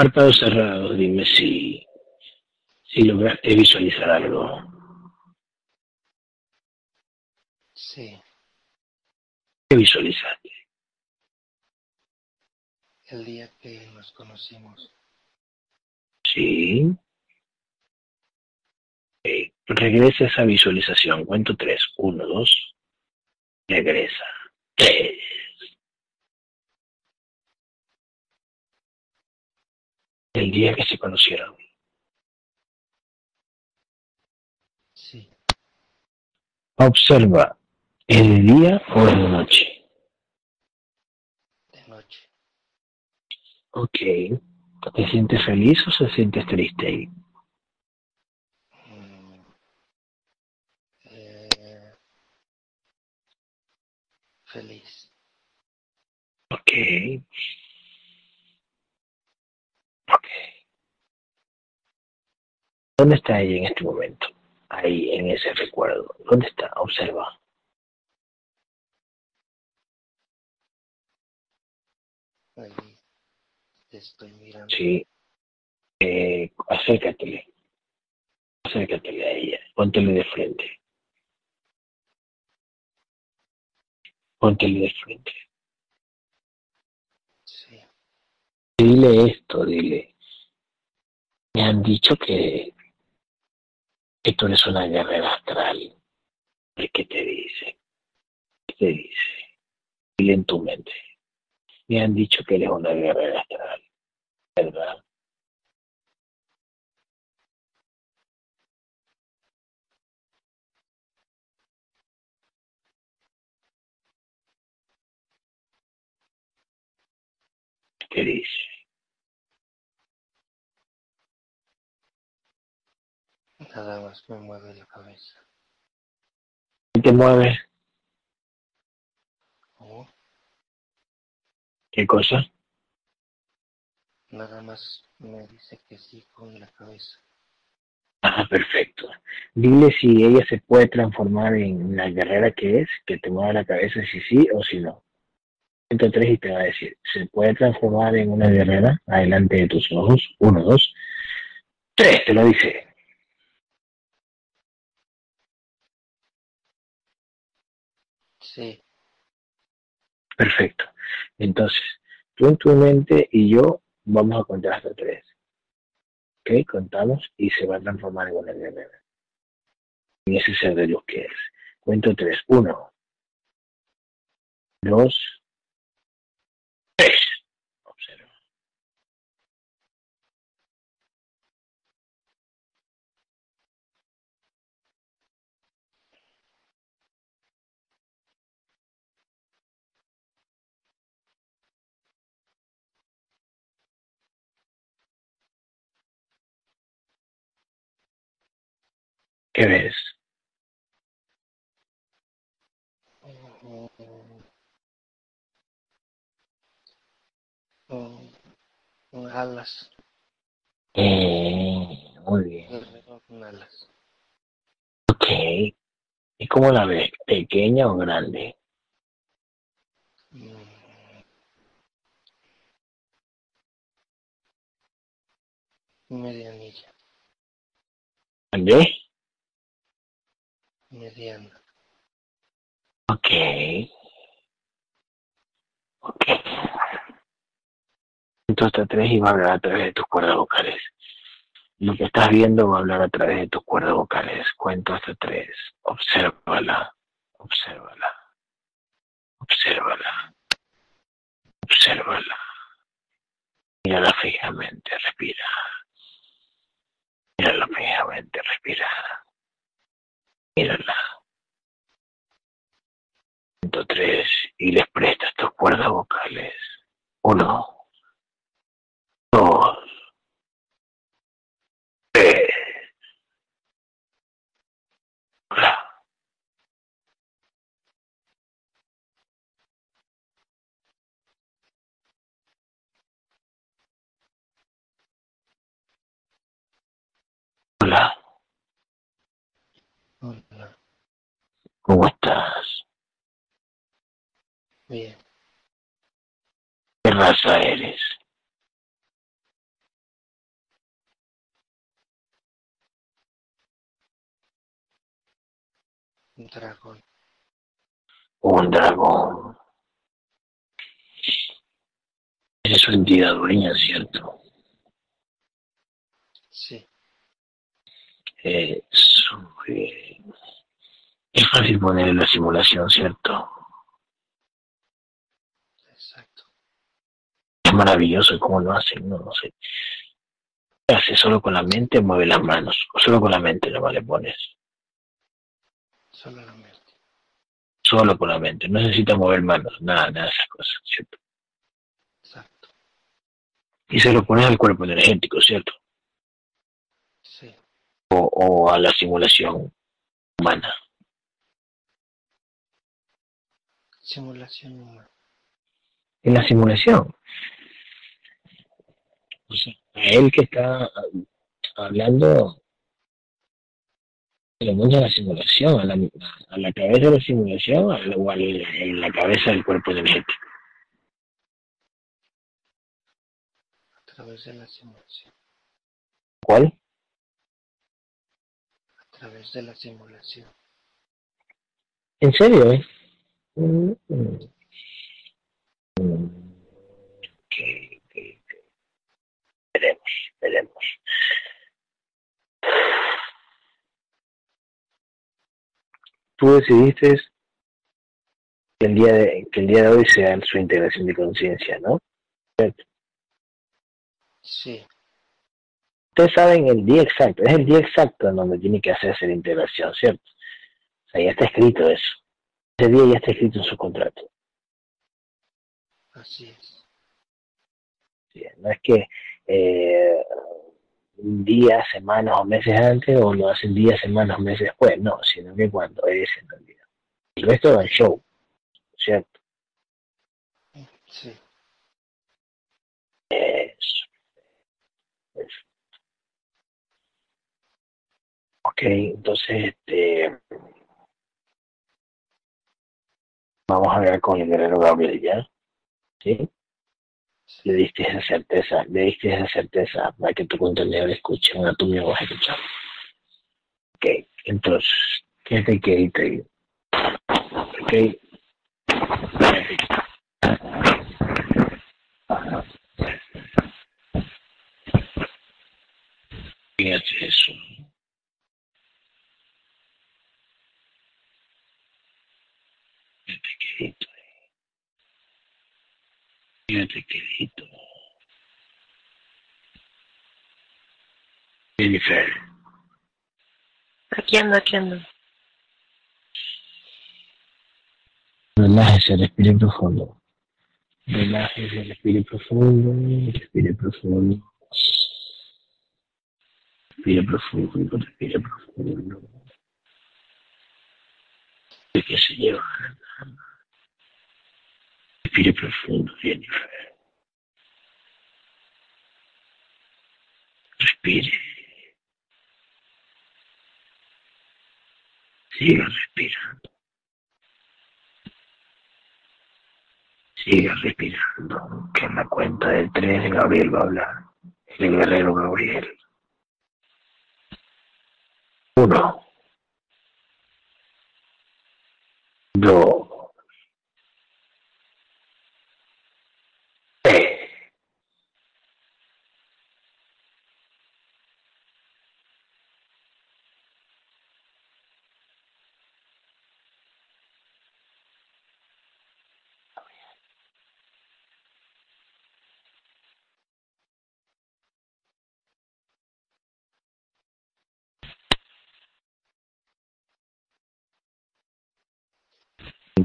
Párpados cerrados, dime si, si lograste visualizar algo. Sí. ¿Qué visualizaste? El día que nos conocimos. Sí. Okay. Regresa esa visualización. Cuento tres. Uno, dos. Regresa. Tres. El día que se conocieron. Sí. Observa. ¿Es de día o es de noche? De noche. Ok. ¿Te sientes feliz o se sientes triste ahí? Mm, eh, feliz. Ok. Ok. ¿Dónde está ella en este momento? Ahí, en ese recuerdo. ¿Dónde está? Observa. Ahí te estoy mirando. Sí. Eh, acércatele. Acércatele a ella. Póntele de frente. Póntele de frente. Sí. Dile esto, dile. Me han dicho que, que tú eres una guerrera astral. ¿Qué te dice? ¿Qué te dice? Dile en tu mente. Me han dicho que eres una guerrera astral. ¿Verdad? ¿Qué dice? Nada más me mueve la cabeza. ¿Qué te mueve? Oh, ¿Qué cosa? nada más me dice que sí con la cabeza. Ah, perfecto. Dile si ella se puede transformar en la guerrera que es, que te mueva la cabeza si sí o si no. Cuento tres y te va a decir, ¿se puede transformar en una guerrera adelante de tus ojos? Uno, dos. Tres, te lo dice. Sí. Perfecto. Entonces, tú en tu mente y yo vamos a contar hasta tres. ¿Ok? Contamos y se va a transformar en una guerrera. En ese ser de luz que es. Cuento tres. Uno. Dos. ¿Qué ves? Alas. Eh, muy bien. Con alas. Ok. ¿Y cómo la ves? ¿Pequeña o grande? Mm, Medianilla. ¿Grande? Mediana. Ok. Ok. Entonces tres y va a hablar a través de tus cuerdas vocales. Lo que estás viendo va a hablar a través de tus cuerdas vocales. Cuento hasta tres. Obsérvala. Obsérvala. Obsérvala. Obsérvala. Mírala fijamente, respira. Mírala fijamente, respira. Mírala. Cuento tres y les prestas tus cuerdas vocales. Uno. Dos. Tres. Hola. Hola. ¿Cómo estás? Bien. ¿Qué raza eres? Un dragón. Un dragón. Eres una entidad dueña, ¿cierto? Sí. Eh, su- eh, es fácil poner en la simulación, ¿cierto? Exacto. Es maravilloso cómo lo hacen, no, no sé. Hace solo con la mente, mueve las manos. O solo con la mente nomás le pones. Solo la mente. Solo con la mente. No necesita mover manos, nada, nada de esas cosas, ¿cierto? Exacto. Y se lo pones al cuerpo energético, ¿cierto? O, o a la simulación humana. Simulación humana. En la simulación. O sea, a él que está hablando, le pones a la simulación, a la, a la cabeza de la simulación a la- o a la, en la cabeza del cuerpo energético. A través de la simulación. ¿Cuál? A través de la simulación. ¿En serio? eh? Mm, mm. Mm. Ok, ok, ok. Veremos, veremos. Tú decidiste que el día de, que el día de hoy sea su integración de conciencia, ¿no? Sí. Ustedes saben el día exacto, es el día exacto en donde tiene que hacerse la integración, ¿cierto? O sea, ya está escrito eso. Ese día ya está escrito en su contrato. Así es. Sí, no es que eh, días, semanas o meses antes o lo hacen días, semanas o meses después, no, sino que cuando es en realidad. El resto va en show, ¿cierto? Sí. Eso. Eso. Ok, entonces este, vamos a ver con el guerrero Gabriel ya, ¿sí? Le diste esa certeza, le diste esa certeza para que tu contenedor escuche, una vas a escuchar. Ok, entonces, quédate quedito ahí. Ok. Quédate. Fíjate eso. Quédate quedito. Jennifer. Aquí ando, aquí ando. Relájese, respire profundo. Relájese, respire profundo, respire profundo. Respire profundo, respire profundo. ¿De qué se lleva? Respire profundo, Jennifer. Respire. Siga respirando. Siga respirando, que en la cuenta del 3 Gabriel va a hablar. El guerrero Gabriel. Uno. Dos. Tres.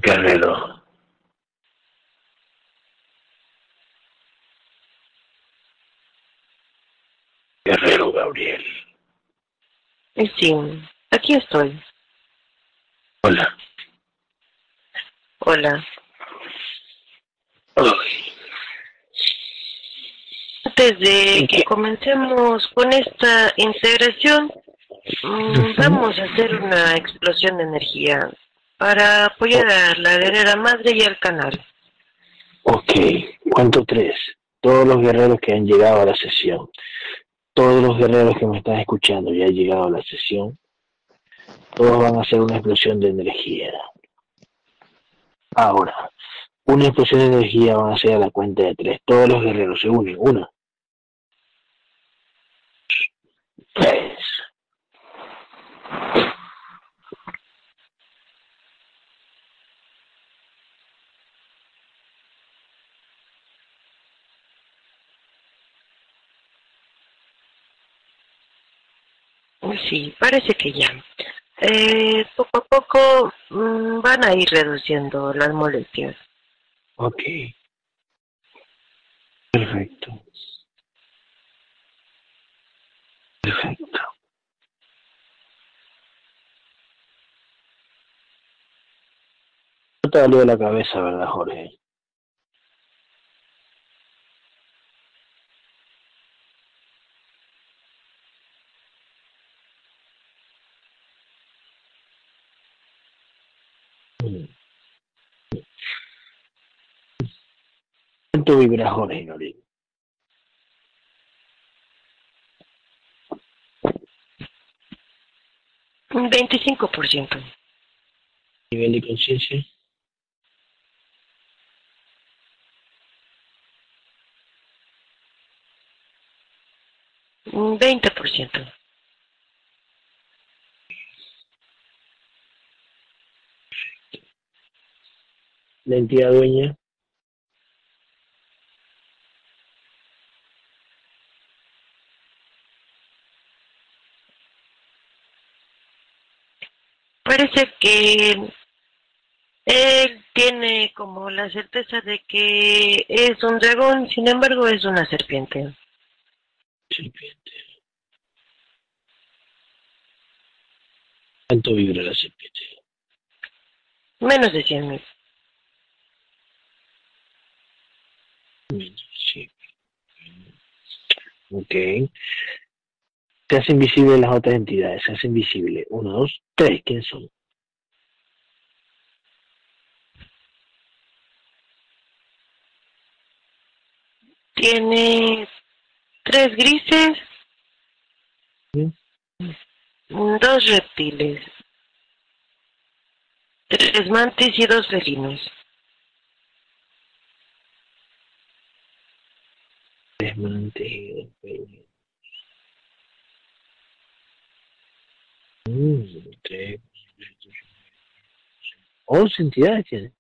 Guerrero. Guerrero Gabriel. Sí, aquí estoy. Hola. Hola. Ay, Antes de que comencemos con esta integración, mm, vamos a hacer una explosión de energía para apoyar a la guerrera madre y al canal. Ok, cuento tres. Todos los guerreros que han llegado a la sesión, todos los guerreros que me están escuchando y han llegado a la sesión, Todos van a hacer una explosión de energía. Ahora, una explosión de energía van a ser a la cuenta de tres. Todos los guerreros se unen. Una. Tres. Sí, parece que ya. Eh, poco a poco mm, van a ir reduciendo las molestias. Ok. Perfecto. Perfecto. No te dolió la cabeza, ¿verdad, Jorge? ¿Cuánto vibra Jorge Norín? Un 25%. ¿Nivel de conciencia? Un 20%. ¿La entidad dueña? Parece que él tiene como la certeza de que es un dragón, sin embargo es una serpiente. Serpiente. ¿Cuánto vibra la serpiente? Menos de 100 mil. Sí. Ok. Se hacen visibles las otras entidades, se hacen visibles. Uno, dos, tres. ¿Quiénes son? Tiene tres grises, ¿Sí? dos reptiles, tres mantis y dos felinos. Tres mantenidos. Mm, tres. Once entidades tiene.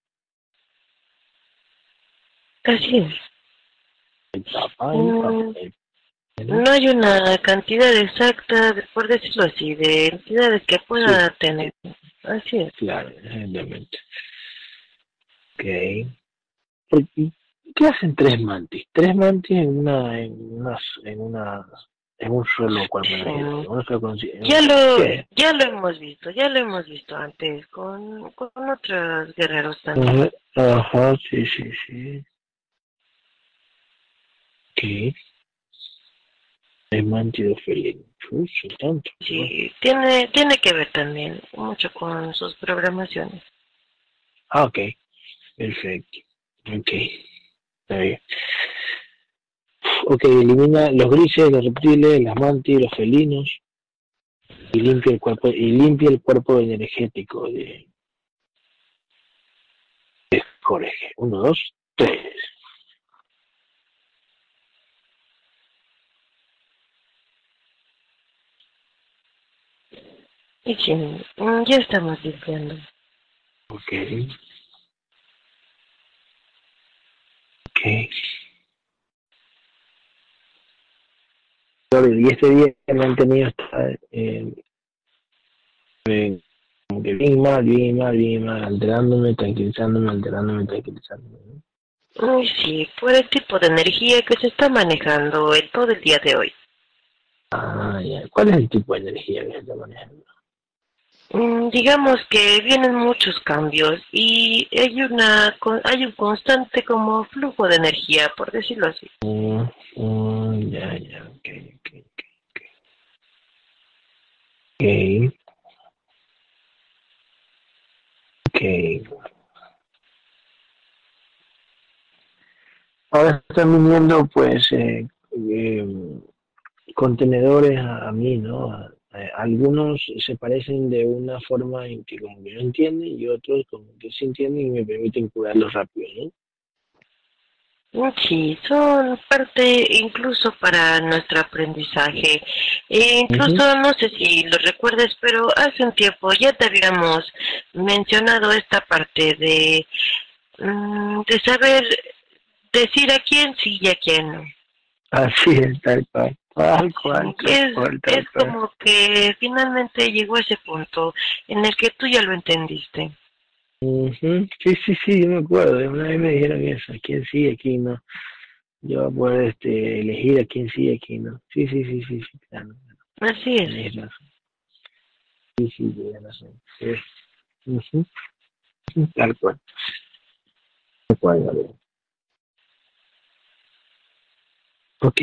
Papá, Mm. No hay una cantidad exacta, de- por decirlo así, de entidades que pueda tener. Así es. Claro, exactamente. Ok. ¿Por qué- ¿Qué hacen tres mantis? Tres mantis en una, en una, en una, en un solo cuerpo energético, una sola conciencia. Ya lo, ¿Qué? ya lo hemos visto, ya lo hemos visto antes con, con otros guerreros también. Ajá, sí, sí, sí. Mantis de felino. Chuzo, tanto. ¿no? Sí, tiene, tiene que ver también mucho con sus programaciones. Ah, ok. Perfecto. Ok. Está bien. Ok, elimina los grises, los reptiles, las mantis, los felinos y limpia el cuerpo y limpia el cuerpo energético de, de Jorge. Uno, dos, tres. Y mm, ya estamos limpiando. Ok. Ok. Y este día me han tenido hasta, eh, eh, como que bien mal, bien mal, bien mal, alterándome, tranquilizándome, alterándome, tranquilizándome. ¿no? Uy, sí, por el tipo de energía que se está manejando en todo el día de hoy. Ah, ya. ¿Cuál es el tipo de energía que se está manejando? Mm, Digamos que vienen muchos cambios y hay una hay un constante como flujo de energía, por decirlo así. Mm, mm, ya, ya, ok, ok, ok. Ok. Ok. Ok. Ahora están viniendo, pues, eh, eh, contenedores a, a mí, ¿no? A, Eh, algunos se parecen de una forma en que como que no entienden y otros como que sí entienden y me permiten curarlos rápido, ¿no? Sí, son parte incluso para nuestro aprendizaje. E incluso, no sé si lo recuerdes, pero hace un tiempo ya te habíamos mencionado esta parte de, mm, de saber decir a quién sí y a quién no. Así es, tal cual. Tal cual, tal Es, tal como que finalmente llegó ese punto en el que tú ya lo entendiste. Sí, sí, sí, yo me acuerdo. Una vez me dijeron eso, a quién sí, a quién no. Yo voy a poder este, elegir a quién sí, a quién no. Sí, sí, sí, sí, sí, claro. Así es. Sí, sí, tienes razón. Sí. Tal cual. Tal cual, Gabriel. Ok.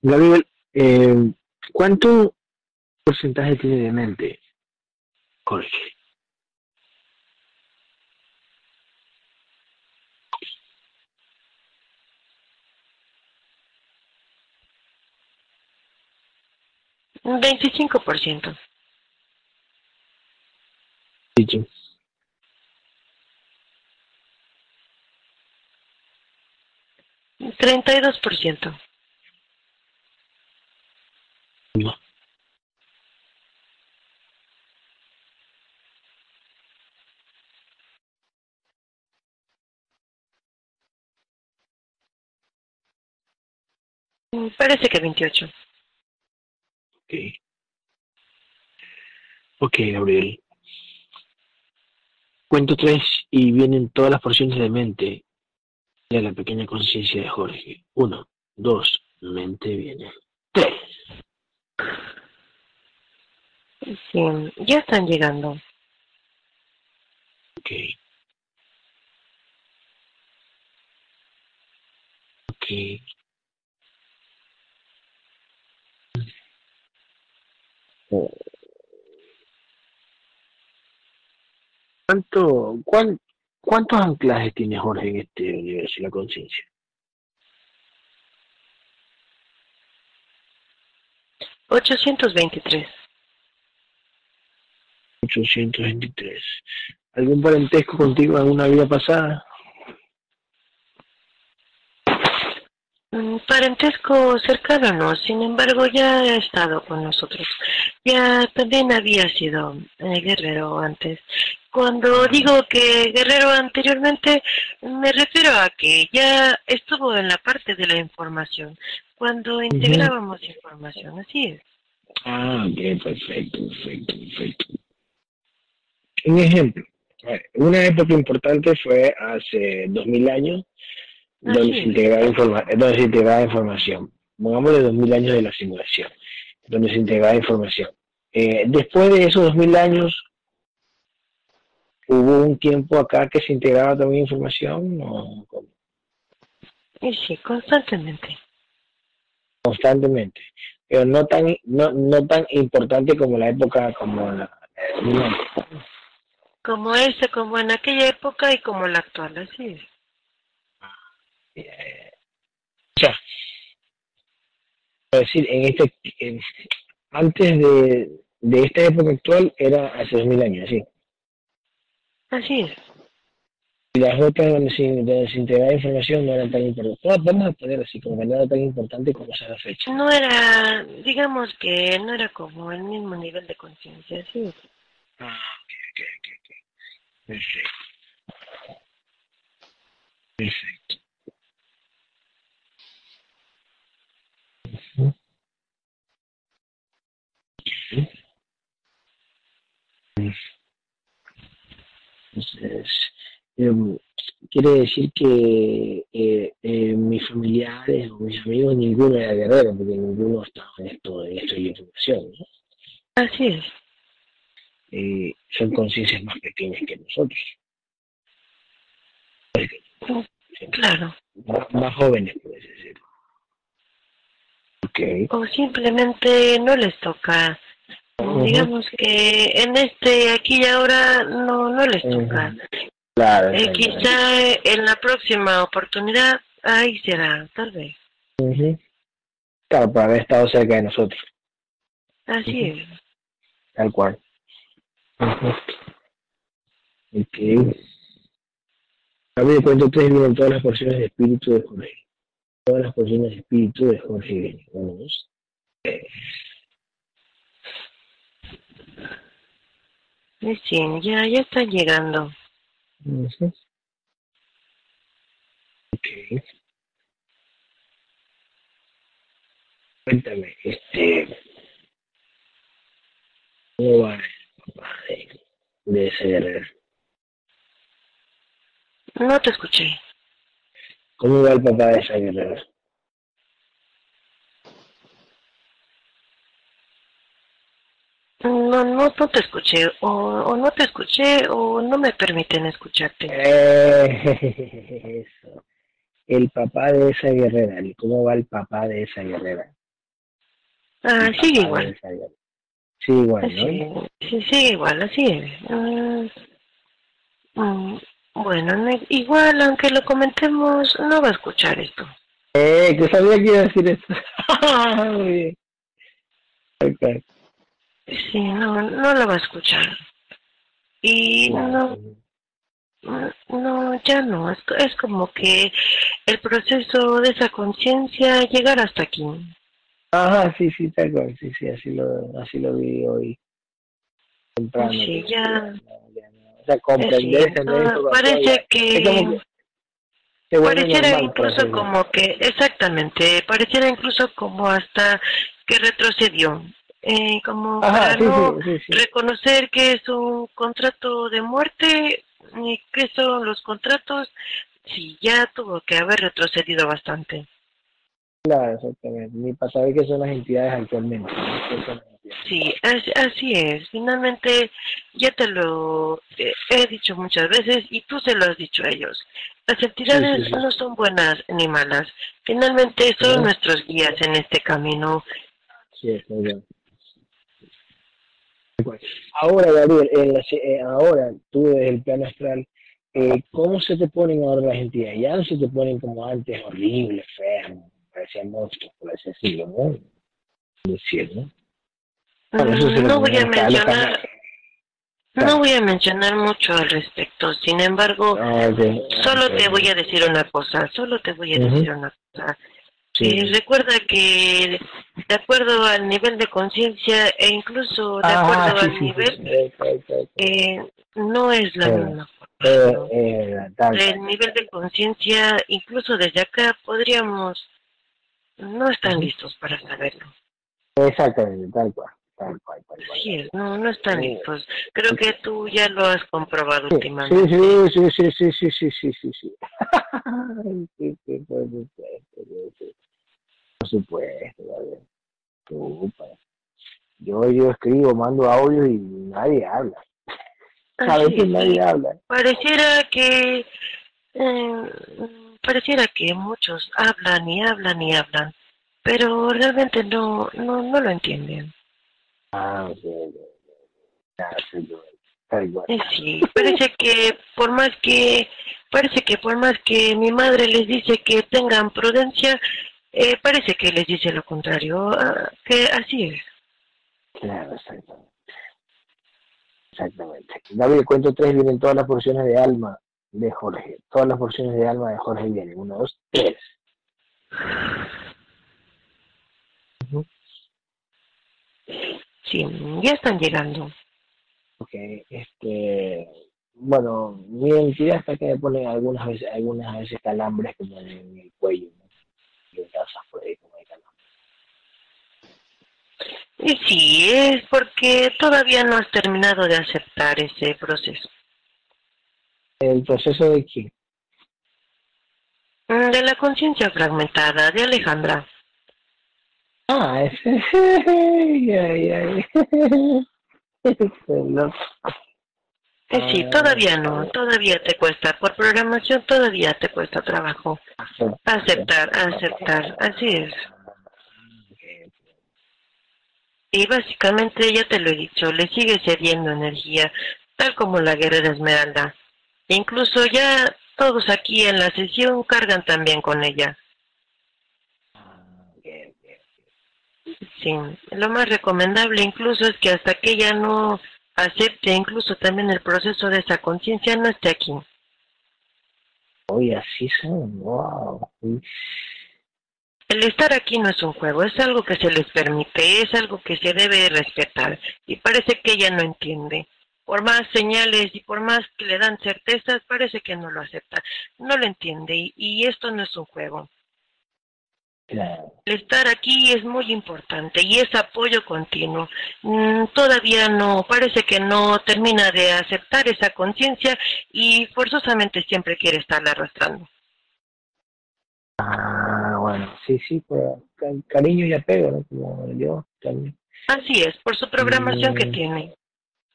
Gabriel, eh, ¿cuánto porcentaje tiene de mente Jorge? Un 25%. Dicho. Un 32%. No. Mm, Parece que 28. Ok. Ok, Gabriel. Cuento tres y vienen todas las porciones de mente de la pequeña conciencia de Jorge. Uno, dos, mente viene. Tres. Sí, ya están llegando. Ok. Ok. ¿Cuánto, cuán- ¿Cuántos anclajes tiene Jorge en este universo y la conciencia? 823. 823. ¿Algún parentesco contigo en una vida pasada? Mm, Parentesco cercano no, sin embargo ya ha estado con nosotros. Ya también había sido eh, guerrero antes. Cuando digo que guerrero anteriormente, me refiero a que ya estuvo en la parte de la información, cuando integrábamos información, así es. Ah, ok, perfecto, perfecto, perfecto. Un ejemplo. Una época importante fue hace 2000 años, donde Así se, integraba informa donde se integraba información. Pongámosle 2000 años de la simulación, donde se integraba información. Eh, después de esos 2000 años, ¿hubo un tiempo acá que se integraba también información? ¿O cómo? Y sí, constantemente. constantemente, pero no tan no, no tan importante como la época como la eh. Como ese, como en aquella época y como la actual, así es. Eh, o sea, decir, en este en- antes de, de esta época actual era hace dos mil años, sí. Así es. Y las otras donde se, donde se integraba información no eran tan importantes. Vamos- a poner así, como que no era tan importante como esa la fecha. No era, digamos que no era como el mismo nivel de conciencia, es. Ah, ok, ok, ok. Perfecto. Perfecto. Entonces, em, quiere decir que eh, eh, mis familiares o mis amigos, ninguno era guerrero, porque ninguno estaba en esto, en esto de información, ¿no? Así es. Eh, son conciencias más pequeñas que nosotros. Claro. más, más jóvenes, así decirlo. Ok. O simplemente no les toca. Ujú. Digamos que en este aquí y ahora no, no les toca. Claro. Eh, exactamente. quizá eh, en la próxima oportunidad, ahí será, tal vez. Claro, por haber estado cerca de nosotros. Así es. Tal cual. Ujú. Ok. A mí de cuento tres vienen todas las porciones de espíritu de Jorge. Todas las porciones de espíritu de Jorge Sí, ya, ya está llegando. Ok. Cuéntame, este, ¿cómo va el papá de, de esa guerrera? No te escuché. ¿Cómo va el papá de esa guerrera? No, no, no te escuché. O, o no te escuché o no me permiten escucharte. Eh, eso. El papá de esa guerrera. ¿y ¿Cómo va el papá de esa guerrera? Ah, sigue igual. Sí, igual, ¿no? Sí, sí, sigue igual, así es. Mm, bueno, no- igual, aunque lo comentemos, no va a escuchar esto. Eh, que sabía que iba a decir eso. Muy bien. Ok. Sí, no, no lo va a escuchar. Y no, no, ya no. Es, es como que el proceso de esa conciencia llegar hasta aquí. Ajá, sí, sí, tal cual, sí, sí, así lo, así lo vi hoy. Temprano. Sí, ya. Sea, Sí, eso, parece que- es como que se vuelve Pareciera normal, incluso como que, exactamente, pareciera incluso como hasta que retrocedió. Eh, como Ajá, para sí, no sí, sí, sí. reconocer que es un contrato de muerte y que son los contratos, sí, ya tuvo que haber retrocedido bastante. Claro, exactamente. Ni para saber qué son las entidades actualmente. ¿no? Sí, así, es. Finalmente, ya te lo eh, he dicho muchas veces y tú se lo has dicho a ellos. Las entidades Sí, sí, sí. no son buenas ni malas. Finalmente son nuestros guías en este camino. Sí, es muy bien. Ahora, Gabriel, en la se- eh, ahora tú desde el plano astral, eh, ¿cómo se te ponen ahora las entidades? Ya no se te ponen como antes, horribles, feas, parecían monstruos, por así decirlo, ¿no? Decir, ¿no? Eso se no voy a mencionar, no voy a mencionar mucho al respecto. Sin embargo, Ah, solo te voy a decir una cosa, solo te voy a decir una cosa. Sí. Eh, recuerda que de acuerdo al nivel de conciencia e incluso de Ah, acuerdo sí, al sí, nivel, eh, no es la Eh, misma. Eh, ¿no? eh, El nivel de conciencia, incluso desde acá, podríamos no están listos para saberlo. Exactamente, tal cual, es, no, no están Sí. listos. Creo que tú ya lo has comprobado Sí, últimamente. sí, sí, sí, sí, sí, sí, sí, sí, sí. Sí, sí, por supuesto, sí, sí. Por supuesto. Yo, yo escribo, mando audio y nadie habla. A veces es, nadie habla. pareciera que eh, pareciera que muchos hablan y hablan y hablan, pero realmente no no no lo entienden. Ah, ok. Ah, sí. Eh, Sí, parece que por más que parece que por más que mi madre les dice que tengan prudencia, eh, parece que les dice lo contrario, ah, que así es. Claro, exactamente. Exactamente. Gabriel, cuento tres, vienen todas las porciones de alma de Jorge. Todas las porciones de alma de Jorge vienen. Uno, dos, tres. Ujú. Sí, ya están llegando. Ok, este, bueno, mi entidad está que me ponen algunas veces, algunas veces calambres como en el cuello, ¿no? Y grasas por ahí como de calambre. Y sí, es porque todavía no has terminado de aceptar ese proceso. ¿El proceso de qué? Mm, De la conciencia fragmentada de Alejandra. Ah, ese, ay, ay, ay. Loco. Eh, sí, todavía no, todavía te cuesta. Por programación todavía te cuesta trabajo. Aceptar, aceptar, así es. Y básicamente, ya te lo he dicho, le sigue cediendo energía, tal como la guerrera Esmeralda. Incluso ya todos aquí en la sesión cargan también con ella. Ok, ok. Sí, lo más recomendable incluso es que hasta que ella no acepte incluso también el proceso de esa conciencia, no esté aquí. Oye, así son, wow. El estar aquí no es un juego, es algo que se les permite, es algo que se debe respetar. Y parece que ella no entiende. Por más señales y por más que le dan certezas, parece que no lo acepta. No lo entiende y, y esto no es un juego. Claro. Estar aquí es muy importante y es apoyo continuo. Mm, todavía no, parece que no termina de aceptar esa conciencia y forzosamente siempre quiere estarla arrastrando. Ah, bueno, sí, sí, pues ca- cariño y apego, ¿no? Como yo también. Así es, por su programación que Mm. tiene.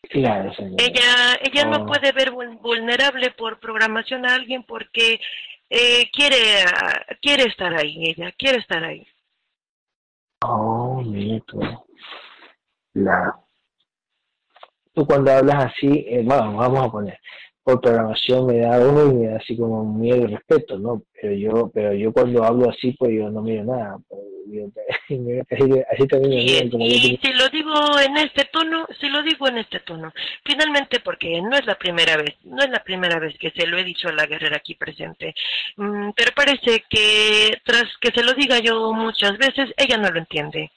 Claro, señor. Ella, ella no Oh. puede ver vul- vulnerable por programación a alguien porque eh, quiere, quiere estar ahí, ella quiere estar ahí. Oh, tú. La... Tú cuando hablas así, eh, bueno, vamos a poner, por programación me da uno y me da así como miedo y respeto, ¿no? Pero yo, pero yo cuando hablo así, pues yo no miro nada. pues, yo- así, así también me Y, miran como yo y si lo digo en este tono, si lo digo en este tono, finalmente porque no es la primera vez, no es la primera vez que se lo he dicho a la guerrera aquí presente, Mm, pero parece que tras que se lo diga yo muchas veces, ella no lo entiende.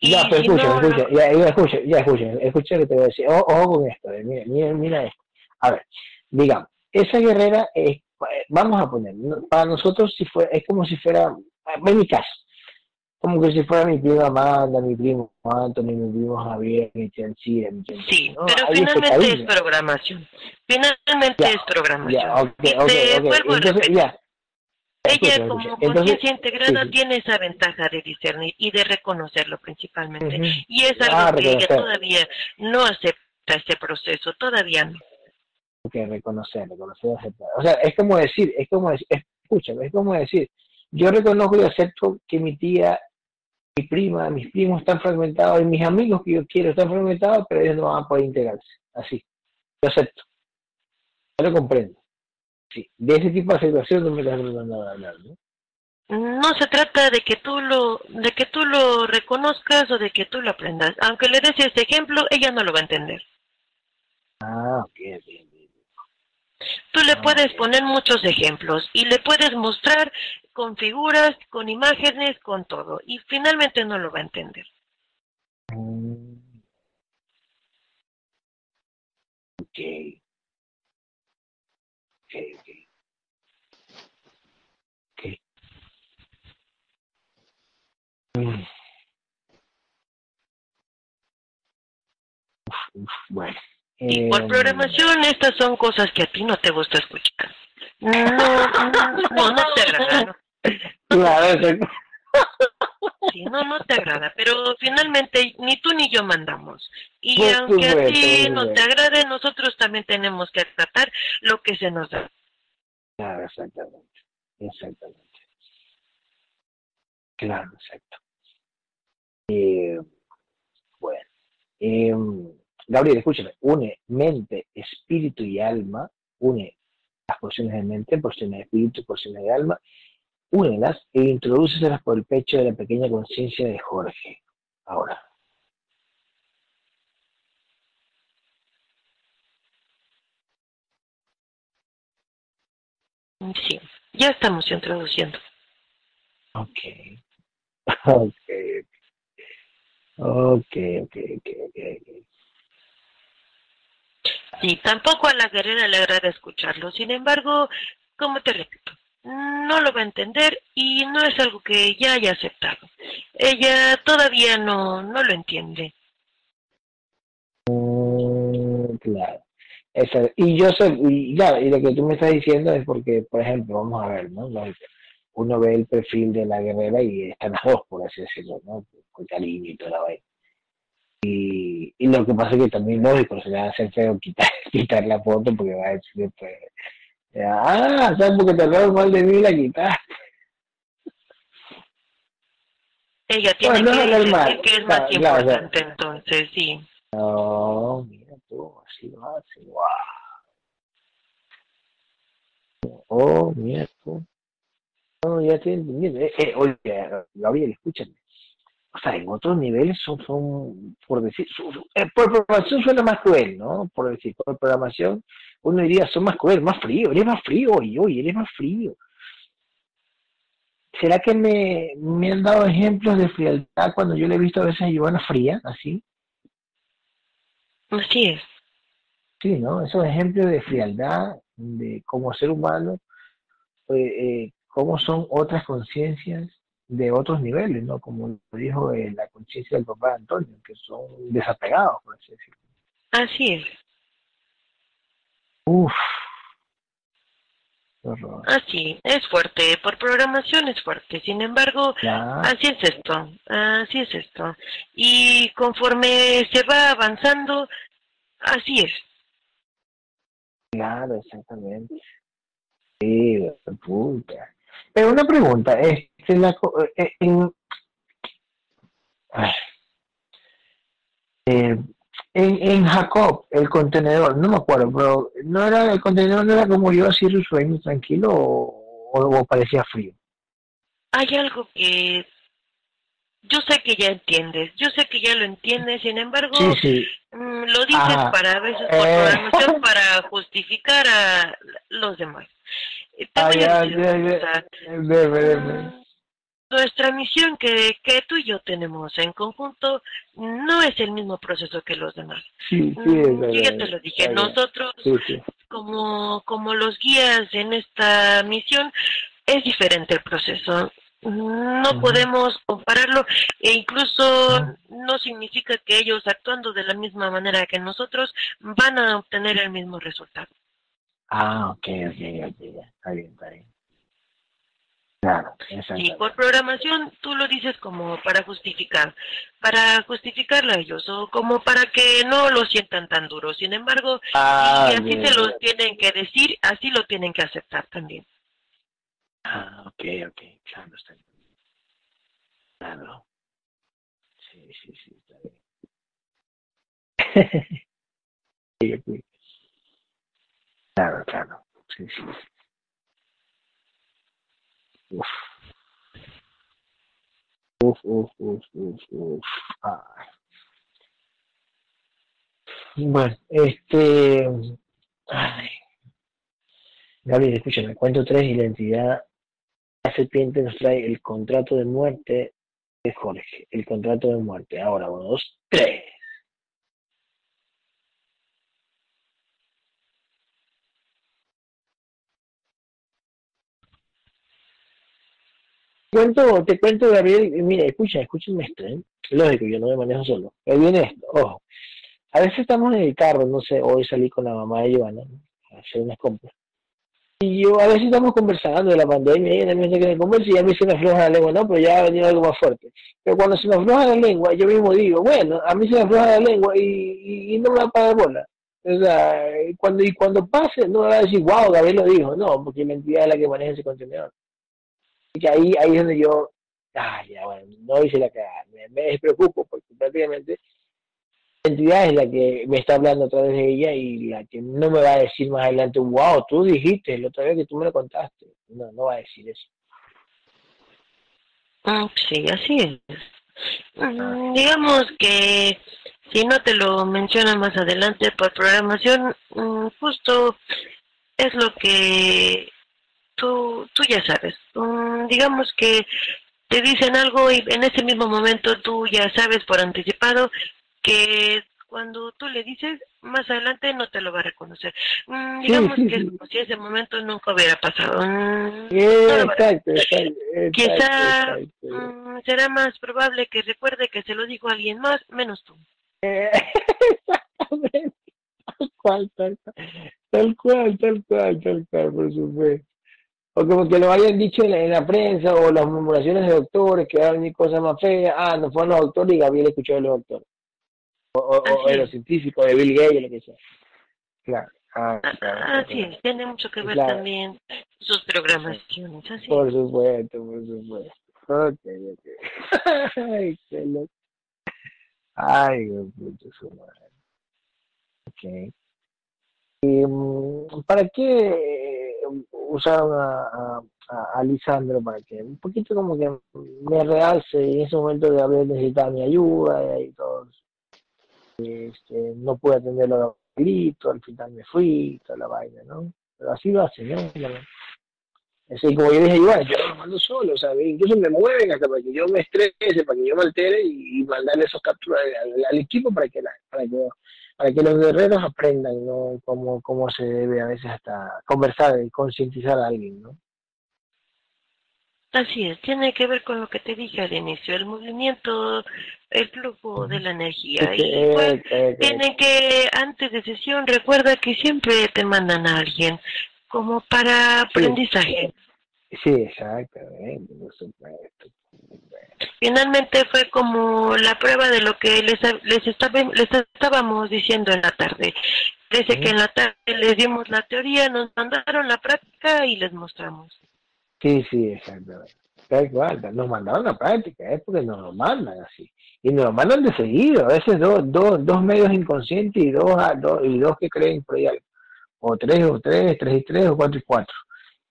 Y Ya, pero si escucha, no lo- escucha, ya, escucha, ya escucha, escucha que te voy a decir. Ojo, ojo con esto, eh, mira, mira, mira esto. A ver, digamos, esa guerrera es, vamos a poner, para nosotros si fue, es como si fuera, en mi caso, como que si fuera mi prima Amanda, mi primo Anthony, mi primo Javier, mi tía mi tía Sí, ¿no? pero finalmente es programación. Finalmente Ya, es programación. Ya, ok, Y ok, te ok. vuelvo a Entonces, repetir, ya. Ella como conciencia integrada sí, sí. tiene esa ventaja de discernir y de reconocerlo principalmente. Y es algo Ah, que ella todavía no acepta ese proceso, todavía no. Que reconocer, reconocer, aceptar. O sea, es como decir, es como decir, escúchame, es como decir, yo reconozco y acepto que mi tía, mi prima, mis primos están fragmentados y mis amigos que yo quiero están fragmentados, pero ellos no van a poder integrarse. Así. Yo acepto. Yo lo comprendo. Sí. De ese tipo de situación no me estás tratando de hablar, ¿no? No se trata de que tú lo de que tú lo reconozcas o de que tú lo aprendas. Aunque le des ese ejemplo, ella no lo va a entender. Ah, ok, bien. Tú le Ah, puedes poner muchos ejemplos y le puedes mostrar con figuras, con imágenes, con todo. Y finalmente no lo va a entender. Ok. Ok, ok. Ok. Mm. Uf, uf, bueno. Y por Em, programación, estas son cosas que a ti no te gusta escuchar. No, no, no te agrada, ¿no? Claro. Sí, no, no te agrada, pero finalmente ni tú ni yo mandamos. Y aunque a ti no te agrade, nosotros también tenemos que tratar lo que se nos da. Claro, exactamente. Exactamente. Claro, exacto. Eh, bueno. em, Gabriel, escúchame. Une mente, espíritu y alma. Une las porciones de mente, porciones de espíritu, porciones de alma. Únelas e introdúceselas por el pecho de la pequeña conciencia de Jorge. Ahora. Sí, ya estamos introduciendo. Ok. Ok. Ok, ok, ok, ok. Sí, tampoco a la guerrera le agrada escucharlo. Sin embargo, como te repito, no lo va a entender y no es algo que ella haya aceptado. Ella todavía no, no lo entiende. Mm, claro. Y yo sé, y claro, y lo que tú me estás diciendo es porque, por ejemplo, vamos a ver, ¿no? Uno ve el perfil de la guerrera y están las dos, por así decirlo, ¿no? Con cariño y toda la vaina. Y, y lo que pasa es que también, lógico, se le va a hacer feo quitar, quitar la foto porque va a decir después, ah, ¿sabes? Porque te hablaron mal de mí la quitaste. Ella tiene Bueno, no que que es más claro, importante, entonces sí. No, mira tú, así lo hace, wow. Oh, mira tú. No, ya estoy entendiendo. Eh, eh, oye, Gabriel, escúchame. O sea, en otros niveles son, son por decir, eh, por programación suena más cruel, ¿no? Por decir, por programación uno diría, son más cruel, más frío, eres más frío, y hoy eres más frío. ¿Será que me, me han dado ejemplos de frialdad cuando yo le he visto a veces a Giovanna fría, así? Así es. Sí, ¿no? Esos ejemplos de frialdad, de como ser humano, eh, eh, cómo son otras conciencias de otros niveles, ¿no? Como dijo eh, la conciencia del papá Antonio, que son desapegados, por así decirlo. Así es. Uf. Así, es fuerte, por programación es fuerte, sin embargo, así es esto, así es esto. Y conforme se va avanzando, así es. Claro, exactamente. Sí, puta. Pero una pregunta, este, la, eh, en, eh, en, en Jacob, el contenedor, no me acuerdo, pero no era el contenedor, no era como yo así sueño tranquilo o, o, parecía frío. Hay algo que yo sé que ya entiendes, yo sé que ya lo entiendes, sin embargo, mm, lo dices para a veces por eh. para justificar a los demás. Te voy a decir, nuestra misión que, que tú y yo tenemos en conjunto no es el mismo proceso que los demás. Sí, sí, es mm, ya te lo dije, nosotros como, como los guías en esta misión es diferente el proceso. No podemos compararlo e incluso no significa que ellos actuando de la misma manera que nosotros van a obtener el mismo resultado. Ah, ok, ok, ok, está bien, está bien. Y por programación tú lo dices como para justificar, para justificarlo a ellos o como para que no lo sientan tan duro. Sin embargo, ah, si así se lo tienen que decir, así lo tienen que aceptar también. Ah, ok, ok, claro, está bien. Claro. Sí, sí, sí, está bien. sí, Claro, claro. Sí, sí. Uf. Uf, uf, uf, uf, uf. Bueno, este. Ay. Gabriel, escúchame, cuento tres y la entidad la serpiente nos trae el contrato de muerte de Jorge. El contrato de muerte. Ahora, uno, dos, tres. Cuento, te cuento, Gabriel, mira, escucha, escúchame esto, ¿eh? Lógico, yo no me manejo solo. Pero viene esto, ojo. A veces estamos en el carro, no sé, hoy salí con la mamá de Joana a hacer unas compras. Y yo, a veces estamos conversando de la pandemia, y también se quiere conversar y a mí se me afloja la lengua, no, pero ya ha venido algo más fuerte. Pero cuando se me afloja la lengua, yo mismo digo, bueno, a mí se me afloja la lengua y, no me va a pagar bola. O sea, cuando, y cuando pase, no va a decir, wow, Gabriel lo dijo, no, porque la entidad es la que maneja ese contenedor. Y que ahí, ahí es donde yo, ah, ya, bueno, no hice la cagada. Me, me despreocupo porque prácticamente la entidad es la que me está hablando a través de ella y la que no me va a decir más adelante, wow, tú dijiste la otra vez que tú me lo contaste. No, no va a decir eso. Ah, sí, así es. Mm, digamos que si no te lo menciona más adelante por programación, mm, justo es lo que tú, tú ya sabes. Mm, digamos que te dicen algo y en ese mismo momento tú ya sabes por anticipado que cuando tú le dices, más adelante no te lo va a reconocer. Mm, digamos que es como si ese momento nunca hubiera pasado. Mm, exacto, Quizá será más probable que recuerde que se lo dijo alguien más, menos tú. Eh, tal cual, tal cual, tal cual, tal cual, por supuesto o como que lo hayan dicho en la, prensa o las murmuraciones de doctores que van a venir cosas más feas, ah, no fueron los doctores y Gabriel escuchó a los doctores. O, o, de los científicos, de Bill Gates, lo que sea. Claro. Ah, ah claro, ah, sí, tiene mucho que ver también sus programaciones. Así. Por supuesto, por supuesto. Ok, ok. Ay, qué loco. Ay, puto su madre. Ok. ¿Para qué usaron a, a, Lisandro para que un poquito como que me realce y en ese momento de haber necesitado mi ayuda y todo. Este, no pude atenderlo grito, al final me fui, toda la vaina, ¿no? Pero así lo hacen, ¿no? Así como yo dije, igual, yo lo mando solo, o sea, incluso me mueven hasta para que yo me estrese, para que yo me altere y, mandarle esos capturas al, equipo para que, para que para que los guerreros aprendan, ¿no? Cómo, cómo se debe a veces hasta conversar y concientizar a alguien, ¿no? Así es, tiene que ver con lo que te dije al inicio, el movimiento, el flujo de la energía. y pues, tiene que, antes de sesión, recuerda que siempre te mandan a alguien como para aprendizaje. Sí, exactamente, Finalmente fue como la prueba de lo que les, les, les estábamos diciendo en la tarde. Parece que en la tarde les dimos la teoría, nos mandaron la práctica y les mostramos. Sí, sí, exactamente. nos mandaron la práctica, es porque nos lo mandan así. Y nos lo mandan de seguido, a veces dos, dos, dos medios inconscientes y dos, y dos que creen por ahí O tres o tres, tres y tres o cuatro y cuatro.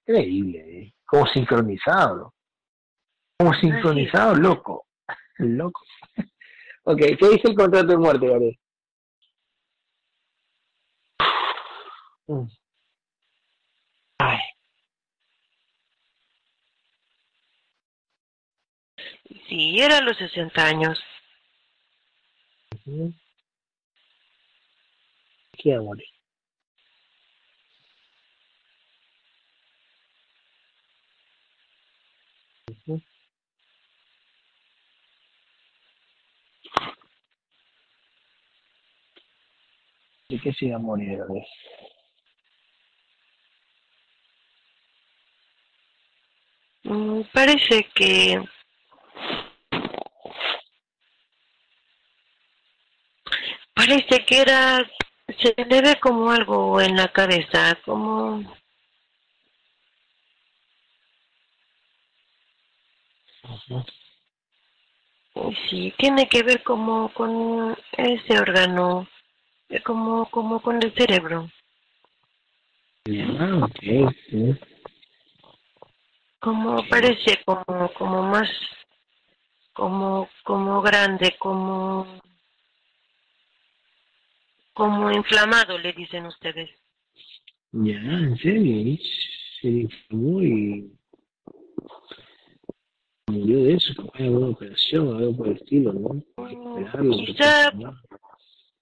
Increíble, ¿eh? como sincronizado. Como sincronizado, loco. loco. ok, ¿qué dice el contrato de muerte, Gabriel? Mm. Ay. Sí, era a los 60 años. ¿Qué amor? ¿Y qué se iba a morir a ver? Mm, parece que parece que era, se le ve como algo en la cabeza, como... Sí, tiene que ver como con ese órgano, como, como con el cerebro. Ah, como parece como, como más, como, como grande, como como inflamado, le dicen ustedes. Ya, en serio, se inflamó y murió de eso, fue una operación, algo por el estilo, ¿no? quizá,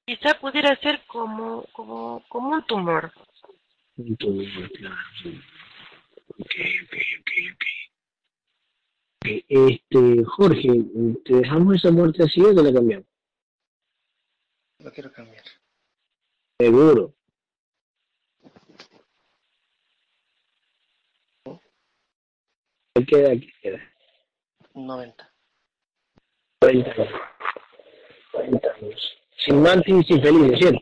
quizá pudiera ser como, como, como un tumor. Un tumor, claro. Ok, ok, ok, ok. Este, Jorge, ¿te dejamos esa muerte así o te la cambiamos? No quiero cambiar. Seguro. ¿Qué queda? ¿Qué queda? 90. 40 años. 40 años. Sin mantis y sin feliz, ¿cierto?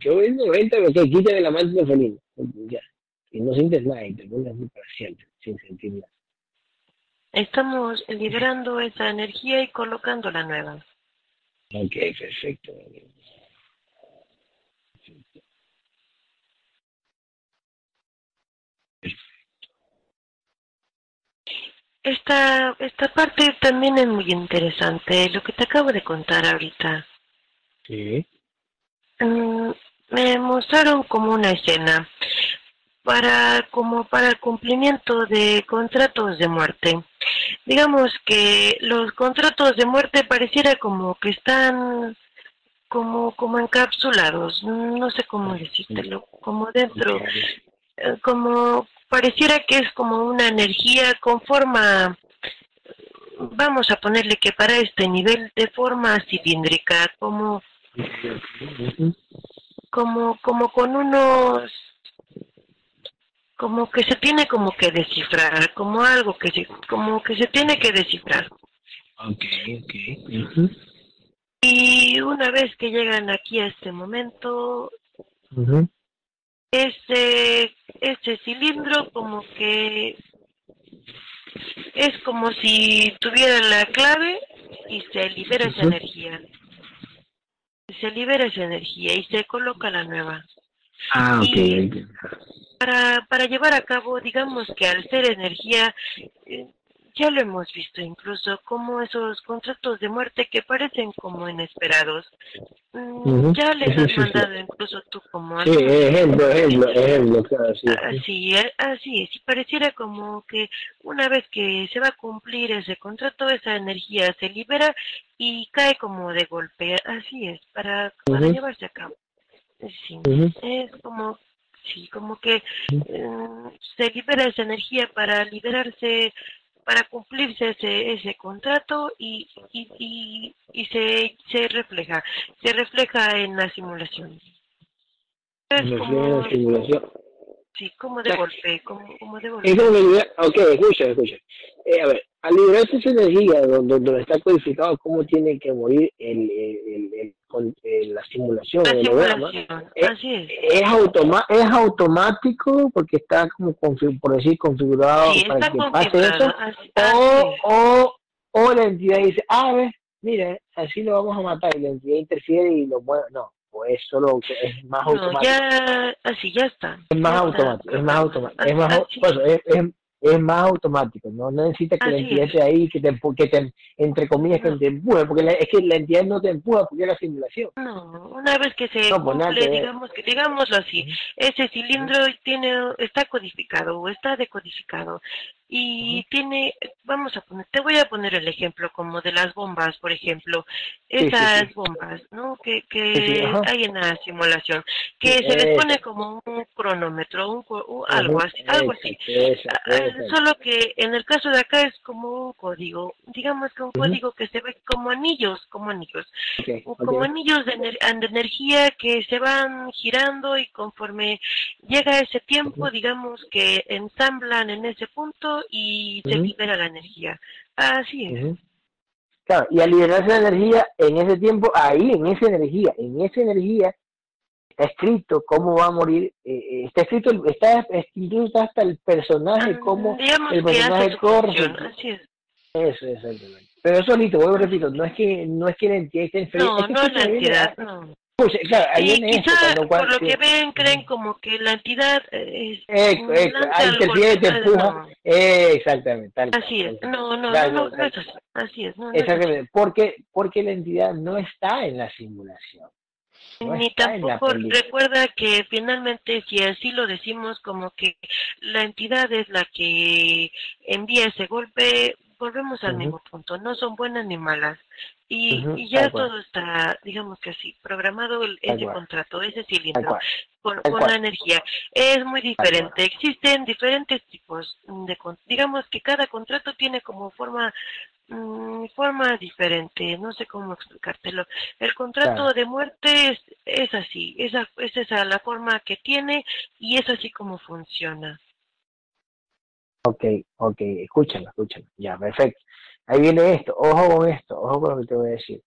Yo es 90, lo que quita de la mantis de feliz. Ya. Y no sientes nada y te pones para siempre, sin sentir nada. Estamos liberando esa energía y colocando la nueva. Ok, perfecto. Esta, esta parte también es muy interesante, lo que te acabo de contar ahorita. Sí. Mm, me mostraron como una escena para como para el cumplimiento de contratos de muerte. Digamos que los contratos de muerte pareciera como que están como como encapsulados, no sé cómo decírtelo, como dentro como pareciera que es como una energía con forma vamos a ponerle que para este nivel de forma cilíndrica, como como como con unos como que se tiene como que descifrar, como algo que se, como que se tiene que descifrar. Ok, ok. Y una vez que llegan aquí a este momento, ese, ese cilindro como que es como si tuviera la clave y se libera esa energía. se libera esa energía y se coloca la nueva. Ah, ok. Para, para llevar a cabo, digamos que al ser energía, eh, ya lo hemos visto incluso, como esos contratos de muerte que parecen como inesperados. Mm. Ya les has sí, sí. mandado incluso tú como Sí, ejemplo, ejemplo, ejemplo, claro, sí. Así, es, así es, y pareciera como que una vez que se va a cumplir ese contrato, esa energía se libera y cae como de golpe, así es, para, para llevarse a cabo. Sí, es como, sí, como que eh, se libera esa energía para liberarse, para cumplirse ese, ese contrato y, y, y, y se, se refleja, se refleja en la simulación. Como, la simulación. Sí, como de golpe, como, como de golpe. Es como que libera- ok, escucha, escucha. Eh, a ver, al liberarse esa energía donde, donde está codificado cómo tiene que morir el, el, el- la simulación, La simulación, eh, así es. es, automa es automático porque está como por decir configurado Sí, para que pase eso así, o, así o, o la entidad dice ah ves mira así lo vamos a matar y la entidad interfiere y lo mueve no pues solo es más No, automático. ya, así, ya está. es más automático es más automático es más, pues, es, es- es más automático no no necesita que la entidad es. esté ahí que te que te entre comillas que te empuje porque la- es que la entidad no te empuja porque es la simulación. No, una vez que se No, pues cumple, digamos que digámoslo así, ese cilindro tiene está codificado o está decodificado y tiene, vamos a poner, te voy a poner el ejemplo como de las bombas, por ejemplo, Sí, sí, esas sí. bombas, ¿no? Que, que hay en la simulación, que se les pone como un cronómetro, un, un- algo así, algo así. Ah. Solo que en el caso de acá es como un código, digamos que un código que se ve como anillos, como anillos, como anillos de, ener- de energía que se van girando y conforme llega ese tiempo, digamos que ensamblan en ese punto y se libera la energía. Así es. Claro, y al liberarse la energía, en ese tiempo, ahí, en esa energía, en esa energía, está escrito cómo va a morir, eh, eh, está escrito, está, hasta el personaje, Ah, cómo digamos el personaje corre. Así es. Eso, exactamente. Pero solito, vuelvo repito, no es que, no es que la entidad esté enferma. No, es que no es la entidad, no. Escucha, claro, ahí esto, cuando, por lo que ven creen como que la entidad eh, ahí te empuja. no. Eh, exactamente, tal Así es. tal. No, no, no, no, no es así. Es. No, es. Exactamente, porque, porque la entidad no está en la simulación. Ni tampoco recuerda que finalmente, si así lo decimos, como que la entidad es la que envía ese golpe, volvemos al mismo punto, no son buenas ni malas. Y, y ya cual. todo está, digamos que así, programado el, ese cual. contrato, ese cilindro, con, con la energía. Es muy diferente. Existen diferentes tipos de, digamos que cada contrato tiene como forma mm, forma diferente, no sé cómo explicártelo. El contrato Claro. de muerte es, es así, esa, es esa la forma que tiene y es así como funciona. Ok, ok, escúchalo, escúchalo. Ya, perfecto. Ahí viene esto, ojo con esto, ojo con lo que te voy a decir.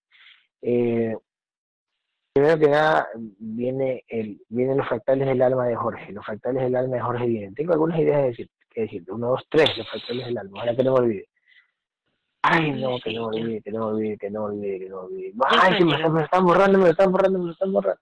Eh, primero que nada, viene el, vienen los fractales del alma de Jorge. Los fractales del alma de Jorge vienen. Tengo algunas ideas de decir, que decirte. Uno, dos, tres, los fractales del alma. Ojalá que no me olvide. Ay, no, que no me olvide, que no me olvide, que no me olvide, que no me olvide. Ay, sí, me, me están borrando, me lo están borrando, me lo están borrando.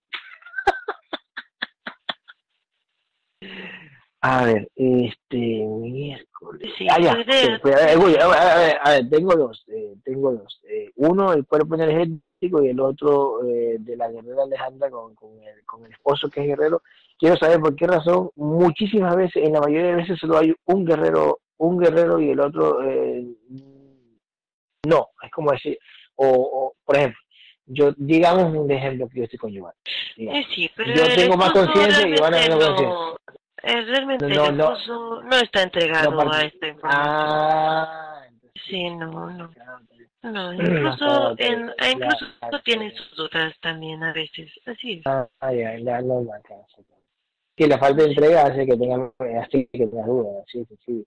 A ver, este, miércoles. Sí, ah, ya. sí, pues, a, ver, escucha, a, ver, a, ver, a ver, tengo dos, eh, tengo dos. Eh, uno, el cuerpo energético y el otro eh, de la guerrera Alejandra con, con, el, con el esposo que es guerrero. Quiero saber por qué razón muchísimas veces, en la mayoría de veces solo hay un guerrero, un guerrero y el otro eh, no. Es como decir, o, o, por ejemplo, yo digamos un ejemplo que yo estoy con Giovanni. digamos. Eh, sí, pero Yo tengo más conciencia y Ivana realmente menos no, eh, realmente No, el no. esposo no está entregado No, a esta información. Ah, entonces, Sí, no, no. No, incluso, en, incluso tiene sus dudas también a veces. Así es. Ah, ya, ya, no, no, claro, sí, claro. Sí, la falta de entrega hace que tengan, así que tengas dudas, sí, sí, sí.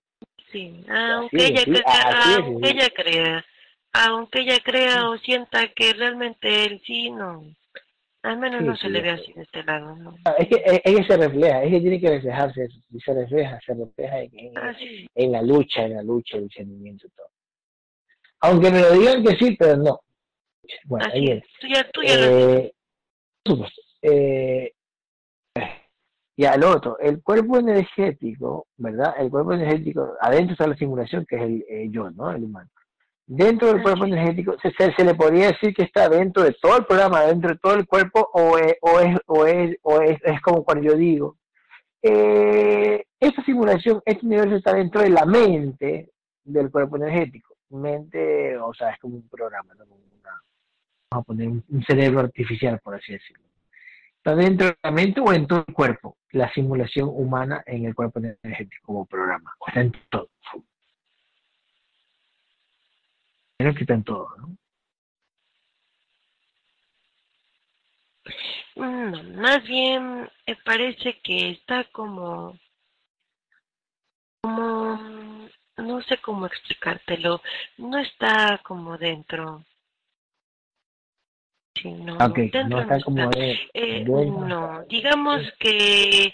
Sí, aunque Así es, ella sí, crea, así es, aunque sí. ella crea, aunque ella crea o sienta que realmente él sí, no. Al menos Sí, no sí, se le ve así de este lado, ¿no? Ah, Es que, es, es que se refleja, es que tiene que reflejarse, y se refleja, se refleja en, en- Así en la lucha, en la lucha, el discernimiento, todo. Aunque me lo digan que sí, pero no. Bueno, ahí Así viene. es. Tú ya, tú ya lo Eh, supuesto. Eh, y al otro, el cuerpo energético, ¿verdad? El cuerpo energético, adentro está la simulación, que es el yo, ¿no? El humano. Dentro del cuerpo energético, se, se, le podría decir que está dentro de todo el programa, dentro de todo el cuerpo, o es, o es, o es, o es, es como cuando yo digo, eh, esta simulación, este universo está dentro de la mente del cuerpo energético. Mente, o sea, es como un programa, ¿no? vamos a poner un, cerebro artificial, por así decirlo. Está dentro de la mente o en todo el cuerpo, la simulación humana en el cuerpo energético como programa. O está en todo. Creo que está en todo, ¿no? Mm, más bien me parece que está como, como, no sé cómo explicártelo, no está como dentro. no, dentro no está como eh, no, digamos que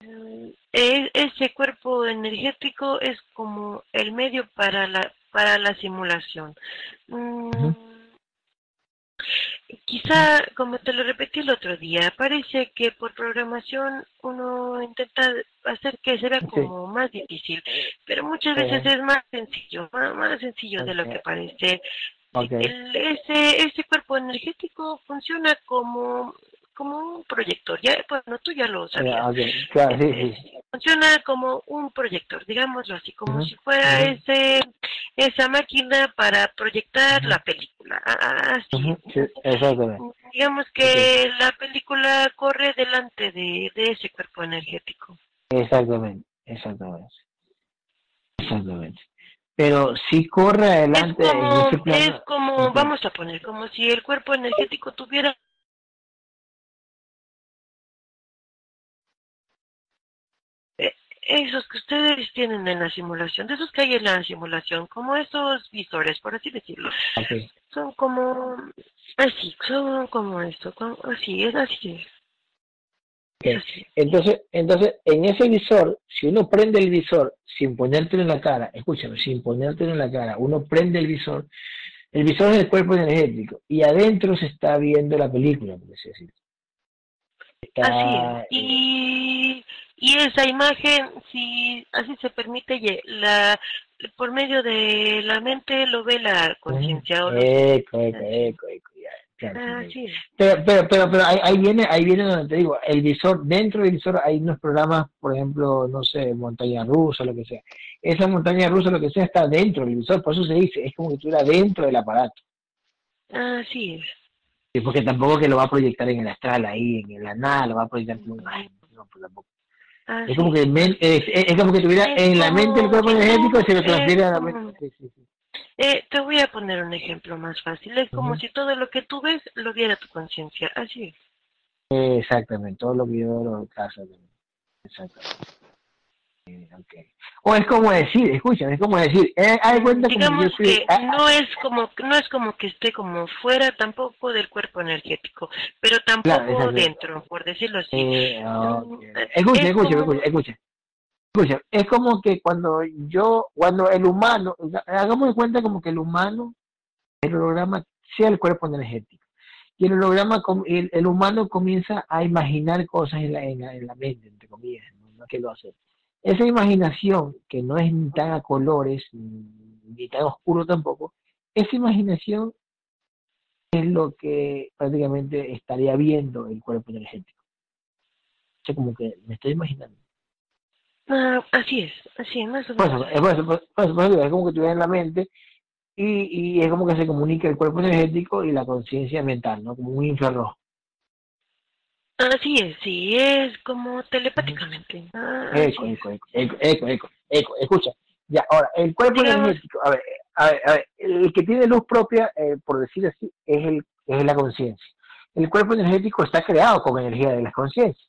mm, e, ese cuerpo energético es como el medio para la para la simulación. Mm, Quizá, como te lo repetí el otro día, parece que por programación uno intenta hacer que sea como más difícil, pero muchas veces es más sencillo, más, sencillo de lo que parece. ese, ese cuerpo energético funciona como como un proyector. Ya, bueno, tú ya lo sabías. Eh, funciona como un proyector, digámoslo así, como si fuera ese esa máquina para proyectar la película. Así. Digamos que la película corre delante de, de ese cuerpo energético. Exactamente, exactamente. Exactamente. Pero si corre adelante... Es como, es como vamos a poner, como si el cuerpo energético tuviera esos que ustedes tienen en la simulación, de esos que hay en la simulación, como esos visores, por así decirlo. Son como, así, son como esto, así, es así. Entonces, entonces, en ese visor, si uno prende el visor sin ponértelo en la cara, escúchame, sin ponértelo en la cara, uno prende el visor, el visor es el cuerpo energético y adentro se está viendo la película, por así decirlo. así es. Y y esa imagen, si así se permite, la por medio de la mente lo ve la conciencia. Eco, eco, eco, eco, ya, pero, pero, pero, pero ahí, viene, ahí viene donde te digo, el visor, dentro del visor hay unos programas, por ejemplo, no sé, montaña rusa, lo que sea. Esa montaña rusa, lo que sea, está dentro del visor, por eso se dice, es como que estuviera dentro del aparato. Así es. Sí, porque tampoco que lo va a proyectar en el astral ahí, en la nada, lo va a proyectar en un... No, pues tampoco. Ah, es, como que es, como que tuviera en la mente el cuerpo energético y se lo transfiere a la mente. Eh, te voy a poner un ejemplo más fácil. Es como si todo lo que tú ves lo viera tu conciencia. Así es. Exactamente, todo lo que yo lo caso. Exactamente. O es como decir, escucha, es como decir, eh, hay cuenta Digamos que ah, no es como no es como que esté como fuera tampoco del cuerpo energético, pero tampoco dentro, por decirlo así. Eh, mm, escucha, escucha, escucha, escucha, es como que cuando yo, cuando el humano, hagamos de cuenta como que el humano, el holograma sea el cuerpo energético. Y el holograma, el, el humano comienza a imaginar cosas en la, en la, mente, entre comillas, no, no que lo hace esa imaginación, que no es ni tan a colores, ni tan oscuro tampoco, esa imaginación es lo que prácticamente estaría viendo el cuerpo energético. O sea, como que me estoy imaginando. Ah, así es, así es, más o menos. es como que tuviera en la mente y, y es como que se comunica el cuerpo energético y la conciencia mental, ¿no? Como un infrarrojo. Así es, sí, es como telepáticamente. Ah, eco, eco, eco, eco, eco, eco, escucha. Ya, ahora, el cuerpo energético, a ver, a ver, a ver, el que tiene luz propia, eh, por decir así, es, el, es la conciencia. El cuerpo energético está creado con energía de la conciencia.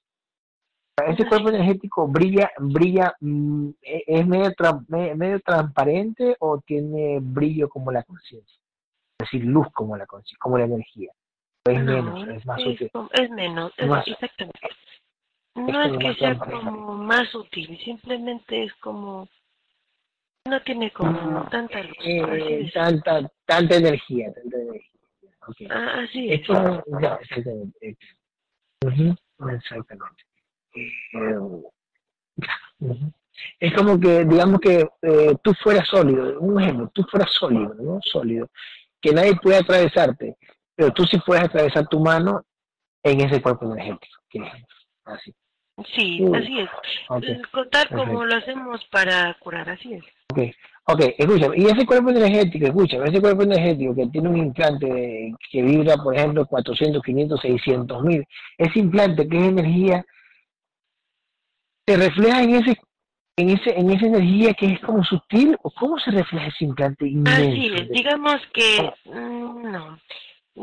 Ese cuerpo energético brilla, brilla, mm, e, es medio, medio transparente o tiene brillo como la conciencia. Es decir, luz como la conciencia, como la energía es menos, es más útil. Es menos, exactamente. No es, que sea como más útil, simplemente es como no tiene como tanta luz. Eh, tanta, tanta energía, tanta energía. okay. Ah, así es. Es como, ya, exactamente. exactamente. Eh. Es como que, digamos que eh, tú fueras sólido, un ejemplo, tú fueras sólido, ¿no? Sólido, que nadie puede atravesarte, pero tú sí puedes atravesar tu mano en ese cuerpo energético, que es así. Sí, así es. Ok, Contar como lo hacemos para curar, así es. ok, escúchame, y ese cuerpo energético, escúchame, ese cuerpo energético que tiene un implante de- que vibra, por ejemplo, 400, 500, 600 mil, ese implante que es energía, se refleja en ese en ese en esa energía que es como sutil o cómo se refleja ese implante inmenso Así es, digamos que mm, no,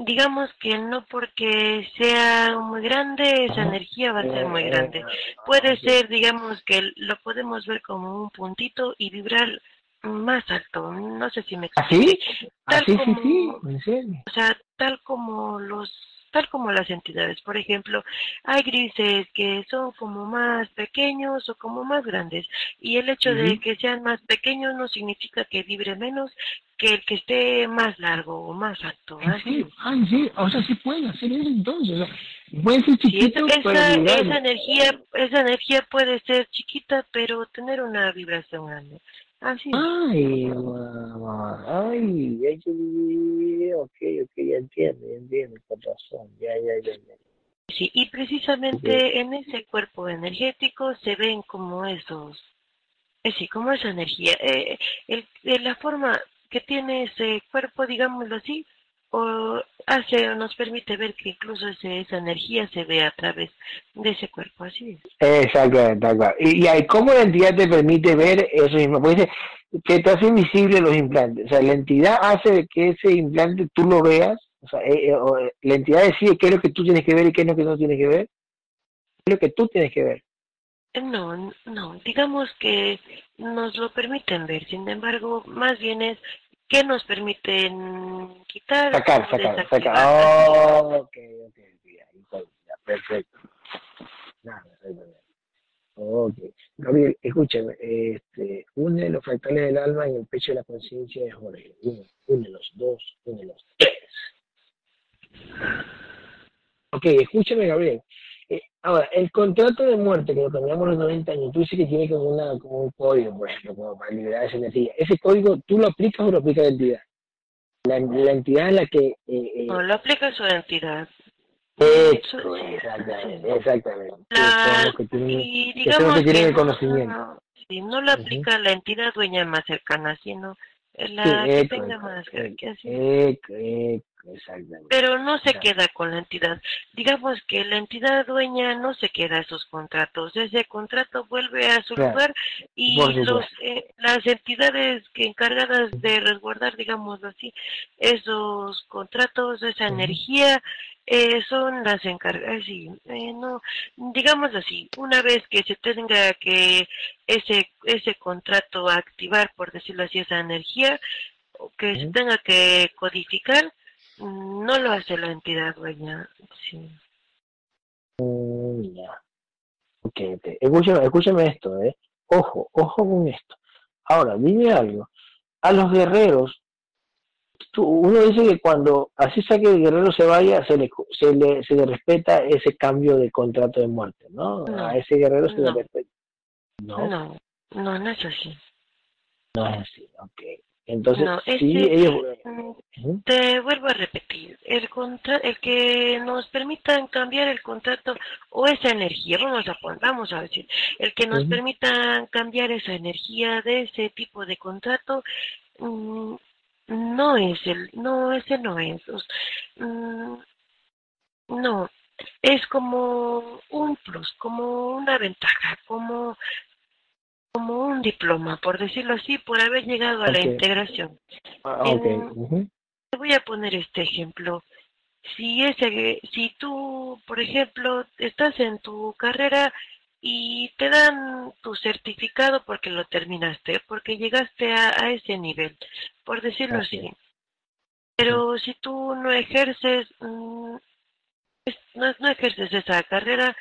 digamos que no porque sea muy grande, esa energía va a ser muy grande. ah, Puede ser, digamos que lo podemos ver como un puntito y vibrar más alto, no sé si me explico. ¿Así? Tal Así, sí, sí. O sea, tal como los tal como las entidades, por ejemplo, hay grises que son como más pequeños o como más grandes y el hecho de que sean más pequeños no significa que vibre menos que el que esté más largo o más alto. ¿En Así. serio? Ah, serio. O sea, sí pueden hacer eso entonces. O sea, puede ser Sí, chiquito, esa, pero esa, energía, esa energía puede ser chiquita, pero tener una vibración grande. Así. Ay, mamá. Ay, ay, ay, ok, ok, ya entiendo, ya entiendo, con razón. Ya, ya, ya. ya. Sí, y precisamente en ese cuerpo energético se ven como esos, sí, como esa energía, eh, el, de la forma que tiene ese cuerpo, digámoslo así, o hace o nos permite ver que incluso ese, esa energía se ve a través de ese cuerpo, así es. Exactamente. Y, y ¿cómo la entidad te permite ver eso mismo? Porque que te hace invisible los implantes. O sea, la entidad hace que ese implante tú lo veas. O sea, eh, eh, o, eh, la entidad decide qué es lo que tú tienes que ver y qué es lo que no tienes que ver. ¿Qué es lo que tú tienes que ver? No, no, digamos que nos lo permiten ver, sin embargo, más bien es que nos permiten quitar Sacar, sacar, sacar. Oh, ok, ok, perfecto. Nada. Ok. Gabriel, escúchame, este, une los fractales del alma en el pecho de la conciencia de Jorge. Uno, une los dos, une los tres. Ok, escúchame, Gabriel. Eh, ahora, el contrato de muerte que lo cambiamos los 90 años, tú dices que tiene como, una, como un código, por ejemplo, como para liberar esa energía. ¿Ese código tú lo aplicas o lo aplica la entidad? La, la entidad es la que... Eh, eh, No, lo aplica su entidad. Eso, exactamente, exactamente. Que La- que tienen- y que digamos que tienen el no- conocimiento. no- lo aplica la entidad dueña más cercana, sino la Sí, que eco, tenga eco, más eco, exactamente. Pero no se queda con la entidad. Digamos que la entidad dueña no se queda esos contratos. Ese contrato vuelve a su Claro, lugar y los eh, las entidades que encargadas de resguardar, digámoslo así, esos contratos, esa energía, eh, son las encargadas. Sí, eh, no, digamos así, una vez que se tenga que ese ese contrato activar, por decirlo así, esa energía, que se tenga que codificar, no lo hace la entidad dueña. Sí. Mm, ya. Ok, ok. Escúchame, escúchame esto, ¿eh? Ojo, ojo con esto. Ahora, dime algo. A los guerreros, tú- uno dice que cuando así sea que el guerrero se vaya, se le, se le, se le respeta ese cambio de contrato de muerte, ¿no? No, a ese guerrero se le respeta. No, No, no, no es así. no es así, ok. Entonces, No, sí, ese- ellos... Ujú. Te vuelvo a repetir, el contra el que nos permitan cambiar el contrato o esa energía, vamos a pon- vamos a decir, el que nos Ujú. permitan cambiar esa energía de ese tipo de contrato, mm, no es el, no ese no es, mm, no, es como un plus, como una ventaja, como como un diploma, por decirlo así, por haber llegado a la integración. Ah, en- ujú. Te voy a poner este ejemplo. Si ese, si tú, por ejemplo, estás en tu carrera y te dan tu certificado porque lo terminaste, porque llegaste a, a ese nivel, por decirlo Así así. Pero si tú no ejerces, mm, no, no ejerces esa carrera,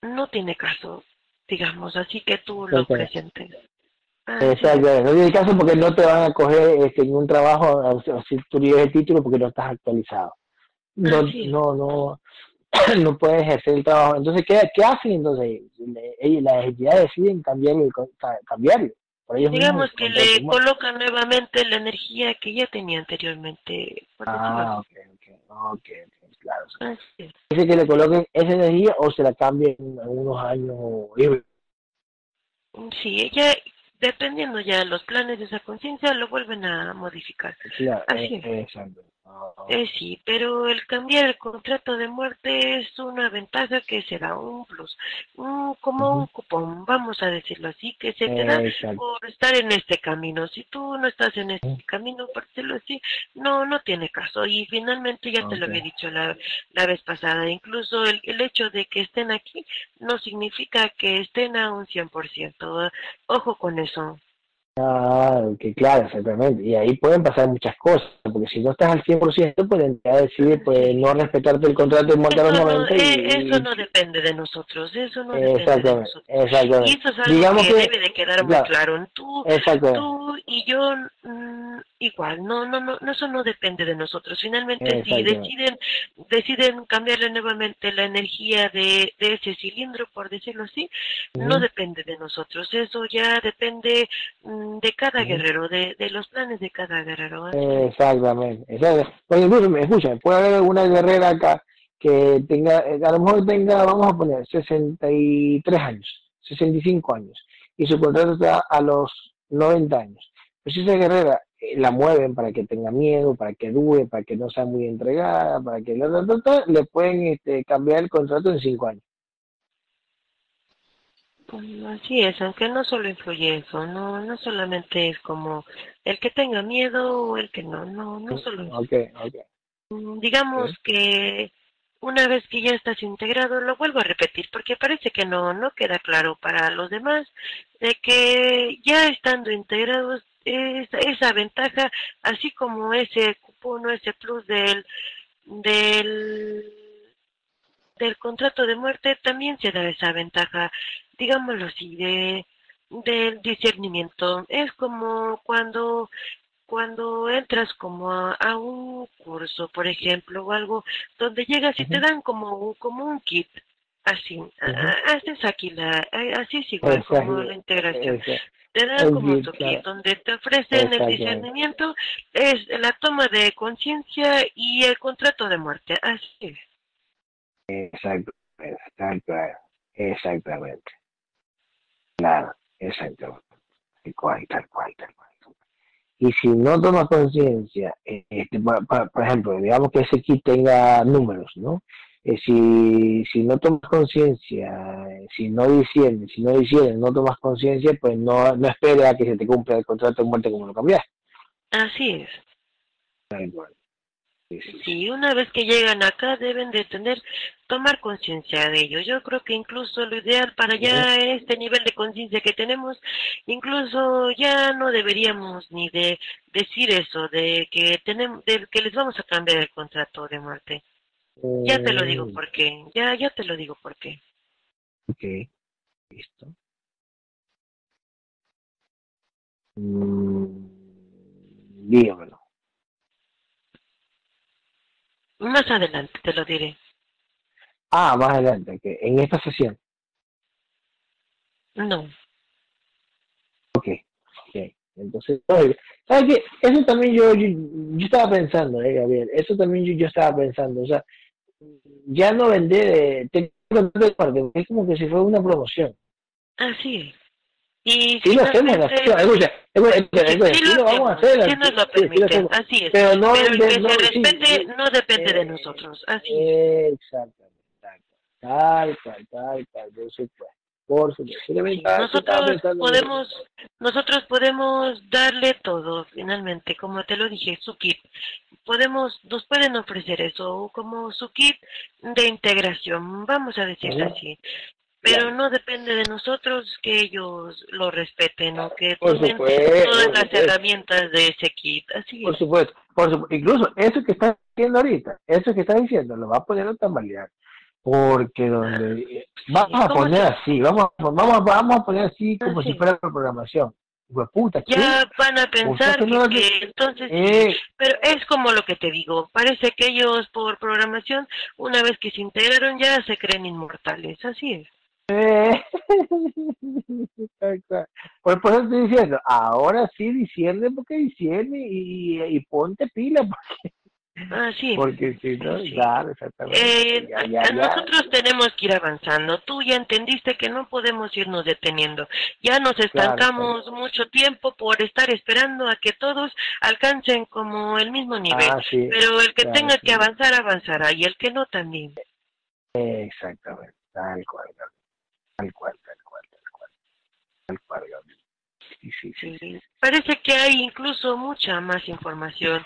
no tiene caso, digamos, así que tú lo presentes. Ah, sí. Exacto, no tiene caso porque no te van a coger este, en un trabajo si tú lleves el título porque no estás actualizado. no, Así es. no, no, no puede ejercer el trabajo. Entonces, ¿qué, qué hacen entonces? Ellos- las entidades deciden cambiarlo, cambiarlo. Digamos mismos, que le colocan nuevamente la energía que ya tenía anteriormente. por Ah, ok, ok, ok, claro. Dice que le coloquen esa energía o se la cambien en unos años. Sí, ella, dependiendo ya de los planes de esa conciencia, lo vuelven a modificar. Claro, Así es. exacto. Ah, Eh, sí, pero el cambiar el contrato de muerte es una ventaja que se da un plus, un- como un cupón, vamos a decirlo así, que se te da Exacto. por estar en este camino. Si tú no estás en este camino, por decirlo así, no, no tiene caso. Y finalmente ya te lo había dicho la, la vez pasada, incluso el, el hecho de que estén aquí no significa que estén a un 100%. Ojo con eso. Ah, que claro, exactamente. Y ahí pueden pasar muchas cosas, porque si no estás al 100%, pues la entidad decide pues, no respetarte el contrato y montar Eso los no, 90 y, eh, eso no depende de nosotros, eso no depende de nosotros. exactamente. Y eso es algo Digamos que, que- debe de quedar muy claro. claro. Tú, tú y yo mm, igual, no, no, no, no, eso no depende de nosotros. Finalmente, si deciden, deciden cambiarle nuevamente la energía de, de ese cilindro, por decirlo así, no depende de nosotros. Eso ya depende mm, de cada guerrero, de, de los planes de cada guerrero. Exactamente, exactamente. Porque incluso, me escucha, puede haber alguna guerrera acá que tenga, eh, a lo mejor tenga, vamos a poner, 63 años, 65 años, y su contrato está a los 90 años. Pues si esa guerrera eh, la mueven para que tenga miedo, para que dude, para que no sea muy entregada, para que la, la, la, la, le pueden este, cambiar el contrato en 5 años. Así es, aunque no solo influye eso, no, no solamente es como el que tenga miedo o el que no, no, no solo influye. Ok, ok. Mm, Digamos que una vez que ya estás integrado, lo vuelvo a repetir, porque parece que no, no queda claro para los demás, de que ya estando integrados, esa, esa ventaja, así como ese cupón o ese plus del, del, del contrato de muerte, también se da esa ventaja, digámoslo así, de, del discernimiento. Es como cuando cuando entras como a, a un curso, por ejemplo, o algo, donde llegas y te dan como, como un kit, así, haces aquí la, así es igual Exacto. como la integración, Exacto. te dan como tu kit, donde te ofrecen el discernimiento, es la toma de conciencia y el contrato de muerte, así es. Exacto, exacto, exactamente. Claro, exactamente. Tal cual, tal cual, tal cual. Y si no tomas conciencia, este, por, por- por ejemplo, digamos que ese kit tenga números, ¿no? Eh, si, si no tomas conciencia, eh, si no disiernes, si no disiernes, no tomas conciencia, pues no, no esperes a que se te cumpla el contrato de muerte como lo cambiaste. Así es. Tal cual. Sí, una vez que llegan acá deben de tener, tomar conciencia de ello. Yo creo que incluso lo ideal para ya este nivel de conciencia que tenemos, incluso ya no deberíamos ni de decir eso, de que tenemos, de que les vamos a cambiar el contrato de muerte. Ya te lo digo Mm, por qué, ya, ya te lo digo por qué. Ok, listo. Mm, dígamelo. Más adelante te lo diré. Ah, más adelante, que en esta sesión. No, Ok, ok. Entonces, oye, ¿sabes qué? Eso también yo, yo, yo estaba pensando, eh, Gabriel, eso también yo, yo estaba pensando, o sea, ya no que de parte, es como que si fuera una promoción. así es. Y Sí lo hacemos, escucha, Sí lo vamos a hacer. sí nos lo permiten, así es. Pero no Pero el que no, se respete sí. no depende de Eh, nosotros, así es. Exactamente, tal cual, tal cual, por supuesto, por supuesto. Nosotros podemos nosotros podemos darle todo finalmente como te lo dije su kit podemos nos pueden ofrecer eso como su kit de integración vamos a decirlo así pero no depende de nosotros que ellos lo respeten o que Por tomen supuesto, todas las supuesto. herramientas de ese kit así Por es. supuesto, por supuesto. Incluso eso que está diciendo ahorita, eso que está diciendo, lo va a poner a tambalear. Porque donde vamos a ¿cómo poner se- así, vamos a, vamos, vamos a poner así como Así. si fuera programación. puta, ya van a pensar que, entonces, eh. pero es como lo que te digo, parece que ellos por programación, una vez que se integraron ya se creen inmortales, así es. Eh. pues por eso estoy diciendo, ahora sí discierne porque discierne y, y ponte pila porque Ah, sí. Porque si no, claro, exactamente. Eh, nosotros tenemos que ir avanzando. Tú ya entendiste que no podemos irnos deteniendo. Ya nos estancamos mucho tiempo por estar esperando a que todos alcancen como el mismo nivel. Ah, Pero el que tenga que avanzar, avanzará. Y el que no, también. Exactamente. Tal cual, tal cual, tal cual, tal cual. Tal cual, Parece que hay incluso mucha más información,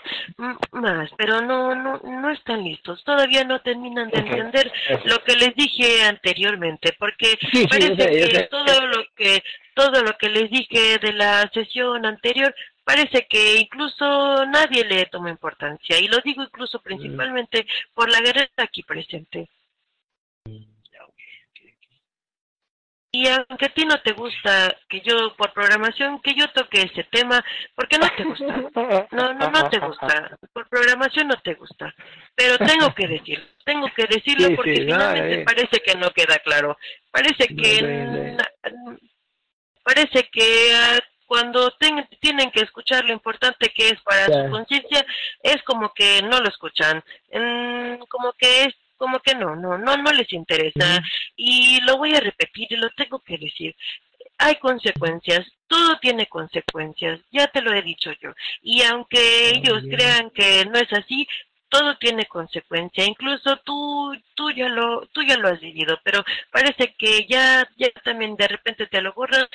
más, pero no, no, no están listos. Todavía no terminan de entender lo que les dije anteriormente, porque parece que todo lo que todo lo que les dije de la sesión anterior parece que incluso nadie le toma importancia. Y lo digo incluso principalmente por la guerra aquí presente. Y aunque a ti no te gusta que yo, por programación, que yo toque ese tema, porque no te gusta. No, no, no te gusta. Por programación no te gusta. Pero tengo que decirlo. Tengo que decirlo porque finalmente parece que no queda claro. Parece que... Parece que ah, cuando tienen que escuchar lo importante que es para su conciencia, es como que no lo escuchan. como que es como que no, no, no, no les interesa. Y lo voy a repetir y lo tengo que decir. Hay consecuencias, todo tiene consecuencias, ya te lo he dicho yo. Y aunque ellos crean que no es así, todo tiene consecuencia, incluso tú, tú ya lo, tú ya lo has vivido, pero parece que ya, ya también de repente te lo borras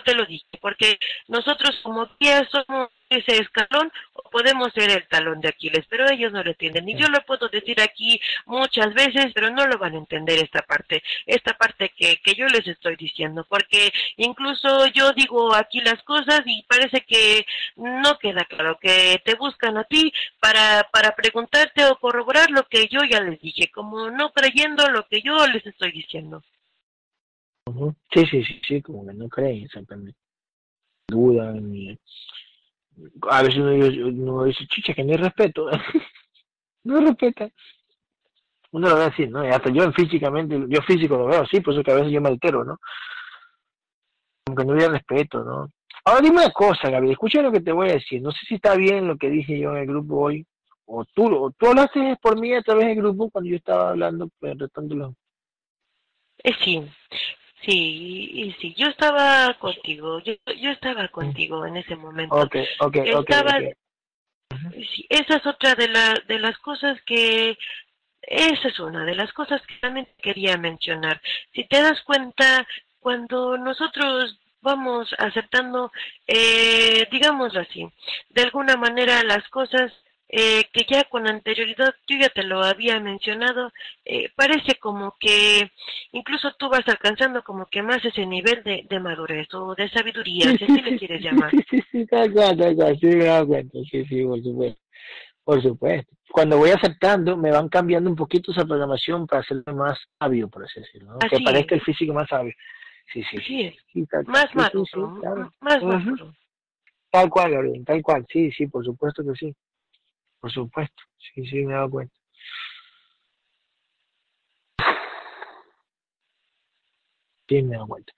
te lo dije, porque nosotros como guías somos ese escalón o podemos ser el talón de Aquiles, pero ellos no lo entienden. Y yo lo puedo decir aquí muchas veces, pero no lo van a entender esta parte, esta parte que, que yo les estoy diciendo, porque incluso yo digo aquí las cosas y parece que no queda claro, que te buscan a ti para, para preguntarte o corroborar lo que yo ya les dije, como no creyendo lo que yo les estoy diciendo. Sí, sí, sí, sí, como que no creen exactamente. Dudan y a veces uno, dice, chicha, que no hay respeto. no respeta. Uno lo ve así, ¿no? Y hasta yo físicamente, yo físico lo veo así, por eso que a veces yo me altero, ¿no? Como que no hay respeto, ¿no? Ahora dime una cosa, Gabriel, escucha lo que te voy a decir. No sé si está bien lo que dije yo en el grupo hoy, o tú, o tú hablaste por mí a través del grupo cuando yo estaba hablando, pues, retándolo. Eh, sí, Sí, y sí, yo estaba contigo, yo, yo estaba contigo en ese momento. Ok, ok, estaba, Sí, esa es otra de, la, de las cosas que, esa es una de las cosas que también quería mencionar. Si te das cuenta, cuando nosotros vamos aceptando, eh, digámoslo así, de alguna manera las cosas eh, que ya con anterioridad yo ya te lo había mencionado, eh, parece como que incluso tú vas alcanzando como que más ese nivel de, de madurez o de sabiduría, si así le quieres llamar. Sí, sí, sí, tal cual, tal cual, sí, me da cuenta, sí, sí, por supuesto. Por supuesto. Cuando voy aceptando, me van cambiando un poquito esa programación para hacerme más sabio, por así decirlo, ¿no? que parezca el físico más sabio. Sí, sí, sí. sí más maduro, más maduro. Tal cual, Gabriel, tal cual, sí, sí, por supuesto que sí. Por supuesto, sí, sí, me he dado cuenta. Sí, me he dado cuenta.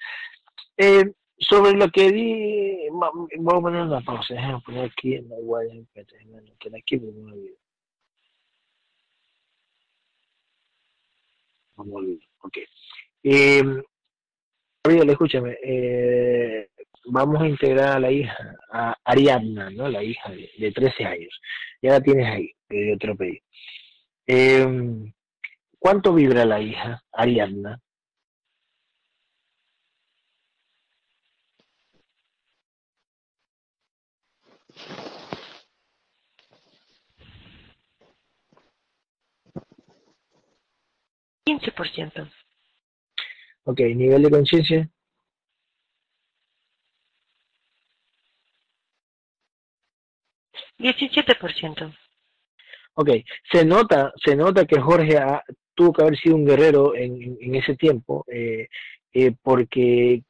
Eh, sobre lo que di, voy a poner una pausa, déjame poner aquí en la guardia, que aquí porque no olvido. No me olvido, ok. Eh, Gabriel, escúchame, eh, vamos a integrar a la hija, a Ariadna, ¿no? La hija de, de 13 años. Ya la tienes ahí, que yo te lo pedí. Eh, ¿Cuánto vibra la hija, Ariadna? Quince por ciento. Ok, nivel de conciencia. 17%. Ok, se nota, se nota que Jorge tuvo que haber sido un guerrero en, en, ese tiempo, eh, eh, porque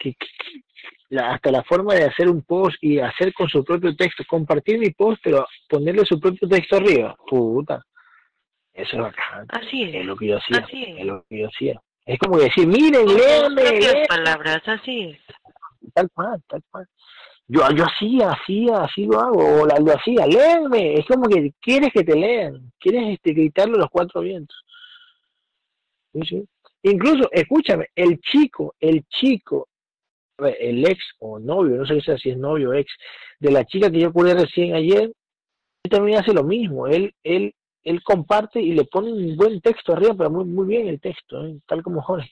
la, hasta la forma de hacer un post y hacer con su propio texto, compartir mi post, pero ponerle su propio texto arriba. Puta. Eso es bacán. Así es. Es lo que yo hacía. Así es. Es lo que yo hacía. Es como decir, miren, léanme. palabras, así es. tal cual, tal cual. Yo, yo hacía, hacía, así lo hago, o la, lo hacía, léanme, es como que quieres que te lean, quieres este, gritarlo a los cuatro vientos. Sí, sí. Incluso, escúchame, el chico, el chico, el ex o novio, no sé si es novio o ex, de la chica que yo curé recién ayer, él también hace lo mismo, él, él, él comparte y le pone un buen texto arriba, pero muy, muy bien el texto, ¿eh? tal como Jorge.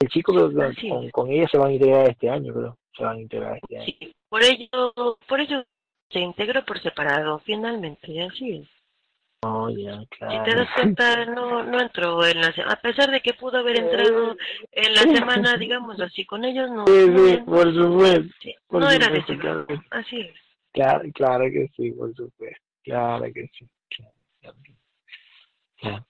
El chico Así con, con ella se van a integrar este año, creo. Sí, por ello, por ello se integró por separado, finalmente, así es. Ya, Si te das cuenta, no, no entró en la se- a pesar de que pudo haber entrado en la semana, digamos así, con ellos, no, Sí, no, sí, por supuesto. sí, por no era de ese claro. así es. Claro, claro que sí, por supuesto. Claro que sí. Claro.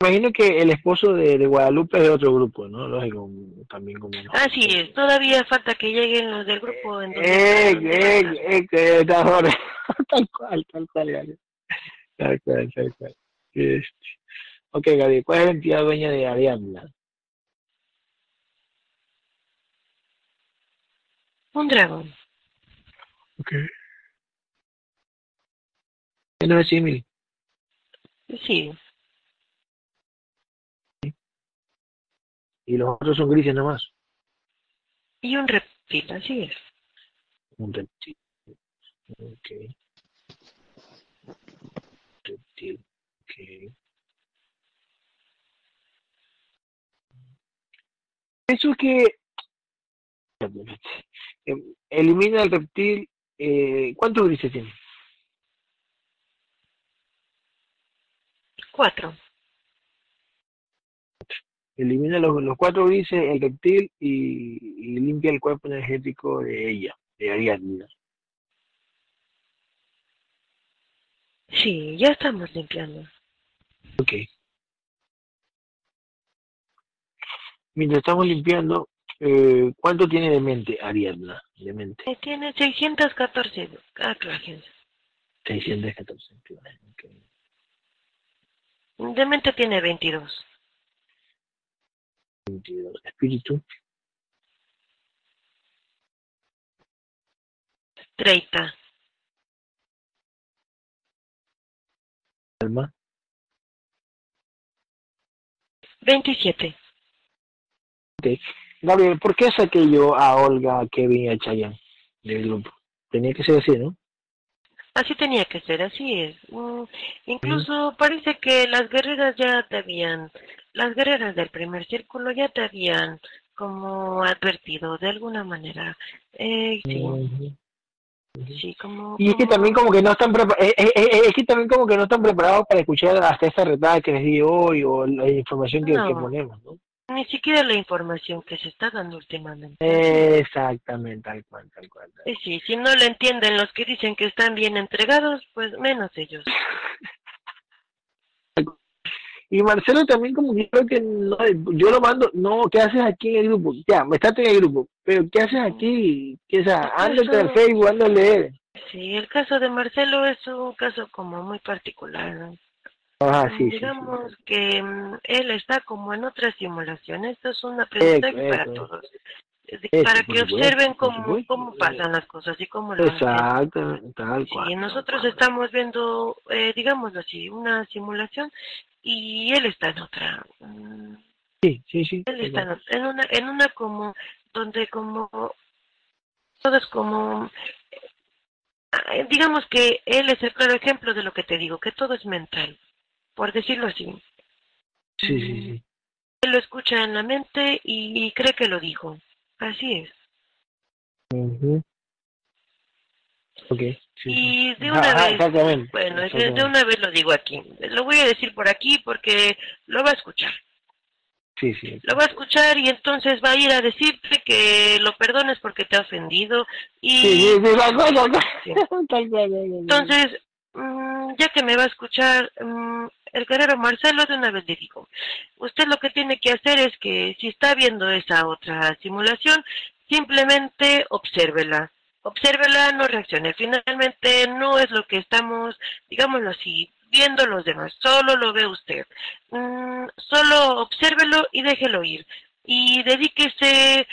Imagino que el esposo de, de Guadalupe es de otro grupo, ¿no? Lógico, también como... Así es, todavía falta que lleguen los del grupo en Eh, eh, eh, ahora. tal cual, tal cual, Gabriel. Tal cual, tal cual. Este. Ok, Gabriel, ¿cuál es la entidad dueña de Ariadna? Un dragón. Ok. ¿Qué no es símil? Sí, Y los otros son grises nomás. y un reptil, así es. Un reptil. Ok. Reptil. Ok. Eso que eh, elimina el reptil. Eh, ¿Cuántos grises tiene? Cuatro. Elimina los, los cuatro grises, el reptil y, y limpia el cuerpo energético de ella, de Ariadna. Sí, ya estamos limpiando. Ok. Mientras estamos limpiando, eh, ¿cuánto tiene de mente Ariadna? De mente. Eh, Tiene 614 anclajes. 614. ok. De mente tiene 22. 22. Espíritu, 30. alma, 27. Gabriel, ¿por qué saqué yo a Olga, Kevin y a Chayanne del grupo? Tenía que ser así, ¿no? Así tenía que ser, así es. Mm, incluso parece que las guerreras ya te habían, las guerreras del primer círculo ya te habían como advertido de alguna manera. Eh, sí, sí, como... Y es que también como que no están preparados, es que también como que no están preparados para escuchar hasta esta retada que les di hoy o la información que, No. que ponemos, ¿no? Ni siquiera la información que se está dando últimamente. Exactamente, tal cual, tal cual. tal sí, si no lo entienden los que dicen que están bien entregados, pues menos ellos. Y Marcelo también como que creo que no, yo lo mando, no, ¿qué haces aquí en el grupo? Ya, me estás en el grupo, pero ¿qué haces aquí? ¿Qué es? Ándate al Facebook, ándale. Sí, el caso de Marcelo es un caso como muy particular. ¿no? Ah, sí, sí, sí. Digamos que mm, él está como en otra simulación. Esto es un aprendizaje para todos. Eso, para que observen cómo, cómo pasan las cosas y cómo lo hacen. Exactamente, tal cual. Sí, tal nosotros cual. estamos viendo, eh, digámoslo así, una simulación y él está en otra. Mm, Sí, sí, sí. Él está en, en una, en una como, donde como, todo es como, eh, digamos que él es el claro ejemplo de lo que te digo, que todo es mental, por decirlo así. Sí, sí, sí. Él lo escucha en la mente y, cree que lo dijo. Así es. Ujú. Ok. sí, sí. Y de una Ajá, vez, Exactamente. bueno, de, de exactamente. una vez lo digo aquí. Lo voy a decir por aquí porque lo va a escuchar. Sí, sí. Lo va a escuchar y entonces va a ir a decirte que lo perdones porque te ha ofendido y Sí, entonces ya que me va a escuchar mm, el guerrero Marcelo de una vez le digo usted lo que tiene que hacer es que si está viendo esa otra simulación simplemente obsérvela. Obsérvela, no reaccione. Finalmente no es lo que estamos, digámoslo así, viendo los demás, solo lo ve usted. Mm, solo obsérvelo y déjelo ir. Y dedíquese,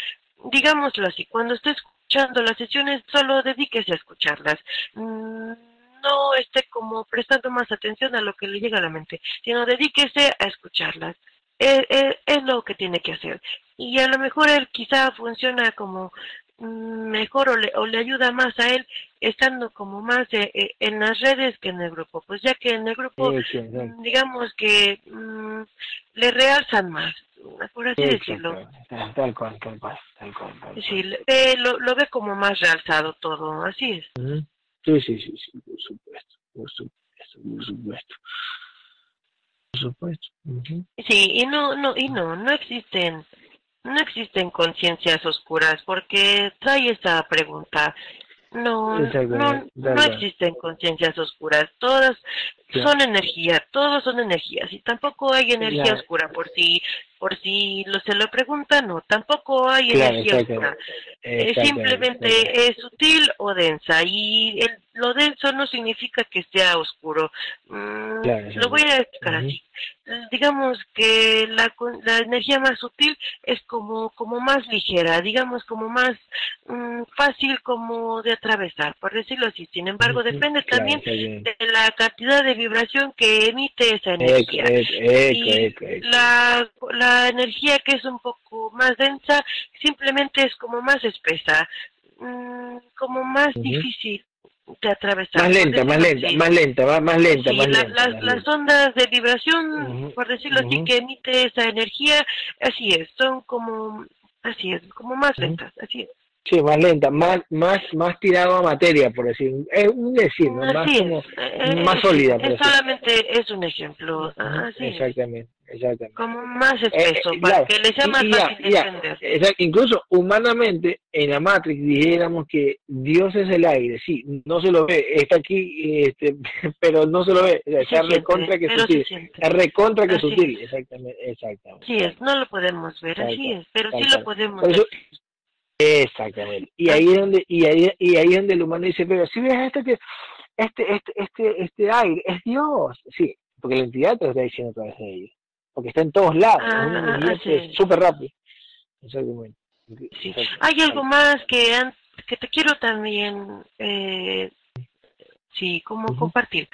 digámoslo así, cuando esté escuchando las sesiones, solo dedíquese a escucharlas. Mm, no esté como prestando más atención a lo que le llega a la mente, sino dedíquese a escucharlas. Es, es, lo que tiene que hacer. Y a lo mejor él quizá funciona como mm, mejor o le, o le ayuda más a él estando como más eh, eh, en las redes que en el grupo, pues ya que en el grupo, mm, digamos que mm, le realzan más, por así decirlo. Tal cual, tal cual, tal cual. Sí, lo, lo ve como más realzado todo, así es. Sí, sí, sí, sí, por supuesto, por supuesto, por supuesto. Por supuesto. Sí, y no, no, y no, no existen, no existen conciencias oscuras, porque trae esta pregunta. No, no, no existen conciencias oscuras, todas son energía, todos son energías y tampoco hay energía oscura por si por si lo, se lo preguntan, no, tampoco hay energía oscura. Eh, simplemente es sutil o densa y el, lo denso no significa que sea oscuro. Mm, lo voy a explicar así. Digamos que la, la energía más sutil es como, como más ligera, digamos como más mm, fácil como de atravesar, por decirlo así. Sin embargo, depende también de la cantidad de vibración que emite esa energía. y la, la energía que es un poco más densa simplemente es como más espesa, mm, como más difícil de atravesar. Más lenta, más lenta, más lenta, más lenta, más lenta. Las, ondas de vibración, por decirlo así, que emite esa energía, así es, son como, así es, como más lentas, así es. Sí, más lenta, más, más, más tirado a materia, por decir. Es un decir, Más, como, eh, más sólida. Por solamente es un ejemplo. Así exactamente, exactamente. Como más espeso, eh, para que le sea más fácil entender. incluso humanamente, en la Matrix dijéramos que Dios es el aire, sí, no se lo ve, está aquí, este, pero no se lo ve, está recontra que sutil. Es recontra que sutil, exactamente, exactamente. Sí es, no lo podemos ver, así es, pero sí lo podemos ver. Exactamente. Y ahí es donde, y ahí, y ahí donde el humano dice, pero si ves este, que este, este, este, este aire, es Dios. Sí, porque la entidad te lo está diciendo a través de ellos. Porque está en todos lados, es una ah, es súper rápido. Exactamente. Sí. Hay algo más que, que te quiero también, eh, sí, como compartir.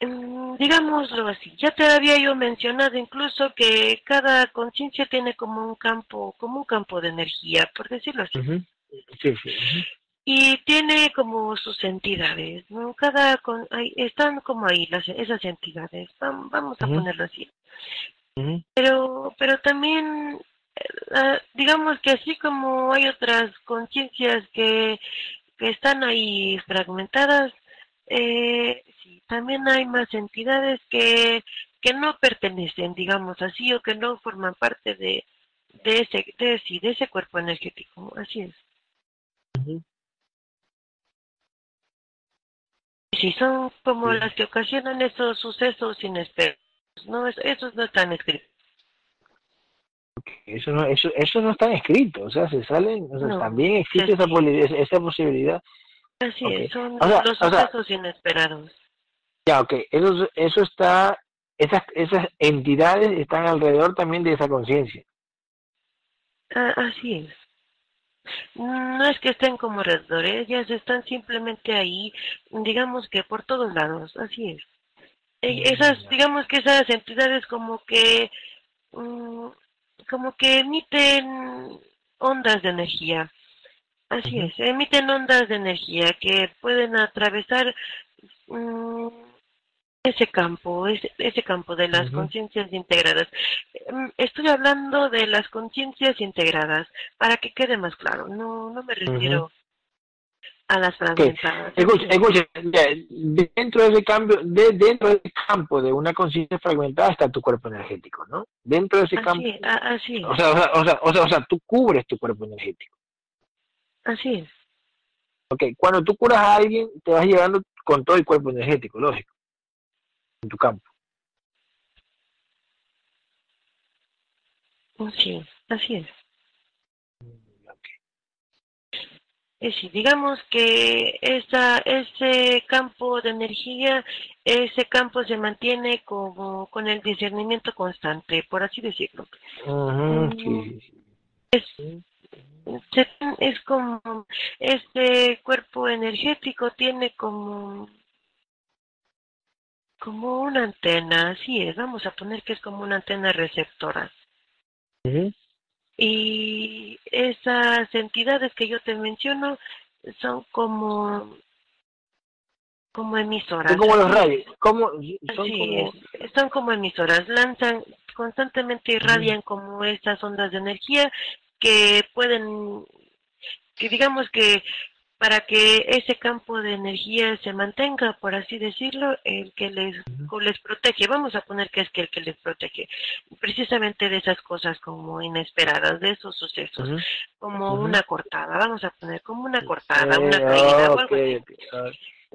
Mm, digámoslo así, ya te había yo mencionado incluso que cada conciencia tiene como un campo, como un campo de energía, por decirlo así. sí, sí. Y tiene como sus entidades, ¿no? Cada con, están como ahí las, esas entidades, vamos a ponerlo así. Pero, pero también, eh, digamos que así como hay otras conciencias que, que están ahí fragmentadas, eh, también hay más entidades que, que no pertenecen, digamos así, o que no forman parte de, de ese, de, sí, de ese cuerpo energético, así es. Sí, son como las que ocasionan esos sucesos inesperados, no, esos no están escritos. Eso no, eso, eso no está escrito, o sea, se salen, o sea, también existe esa, esa posibilidad. Así es, son los sucesos inesperados. Ya, ok, eso, eso está, esas, esas entidades están alrededor también de esa conciencia. Ah, así es. No es que estén como alrededor, ellas están simplemente ahí, digamos que por todos lados, así es. E, mm, esas, digamos que esas entidades como que, mm, como que emiten ondas de energía. Así es, emiten ondas de energía que pueden atravesar mm, ese campo, ese, ese campo de las conciencias integradas. Mm, estoy hablando de las conciencias integradas, para que quede más claro, no, no me refiero a las fragmentadas. Escucha, escucha, dentro de ese cambio, de, dentro de ese campo de una conciencia fragmentada está tu cuerpo energético, ¿no? Dentro de ese campo. Así, o, sea, o, sea, o, sea, o, sea, o sea, tú cubres tu cuerpo energético. Así es. Ok, cuando tú curas a alguien, te vas llevando con todo el cuerpo energético, lógico, en tu campo. Sí, así es. Okay. Es decir, digamos que esa, ese campo de energía, ese campo se mantiene como con el discernimiento constante, por así decirlo. Ujú, sí, sí, Es, es como, este cuerpo energético tiene como, como una antena, así es, vamos a poner que es como una antena receptora. Y esas entidades que yo te menciono son como como emisoras. Son como los rayos, como, son como, es, son como emisoras, lanzan, constantemente irradian como estas ondas de energía que pueden, que digamos que para que ese campo de energía se mantenga, por así decirlo, el que les, les protege, vamos a poner que es que el que les protege, precisamente de esas cosas como inesperadas, de esos sucesos, como una cortada, vamos a poner como una cortada, una caída, o algo así.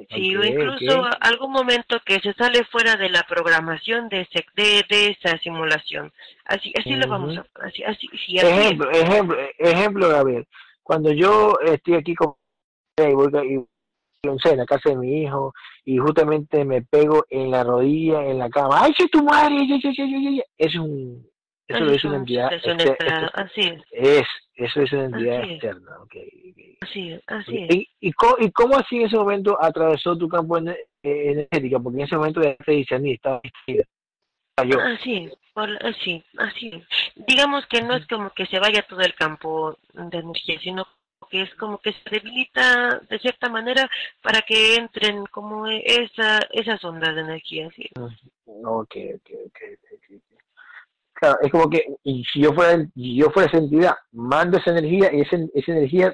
Sí, o incluso algún momento que se sale fuera de la programación de ese, de, de esa simulación. Así, así lo vamos a, así, así, sí, así es. Ejemplo, ejemplo, ejemplo, Gabriel. Cuando yo estoy aquí con y voy a- y no sé, en la casa de mi hijo y justamente me pego en la rodilla, en la cama, ¡ay, soy tu madre! Es un, eso Así es es una un entidad, suceso exter- inesperado, exter- así es, es, eso es una entidad Así es. externa, ok, ok. así es, así es. ¿Y, y, cómo, ¿Y cómo así en ese momento atravesó tu campo eh, energético? Porque en ese momento ya te discerní, estaba distraída. Falló. Así es, por- así, así es. Digamos que no es como que se vaya todo el campo de energía, sino que es como que se debilita de cierta manera para que entren como esa, esas ondas de energía, así es. Ok, ok, ok, ok, ok. Claro, es como que si yo fuera, si yo fuera esa entidad, mando esa energía y esa, esa energía,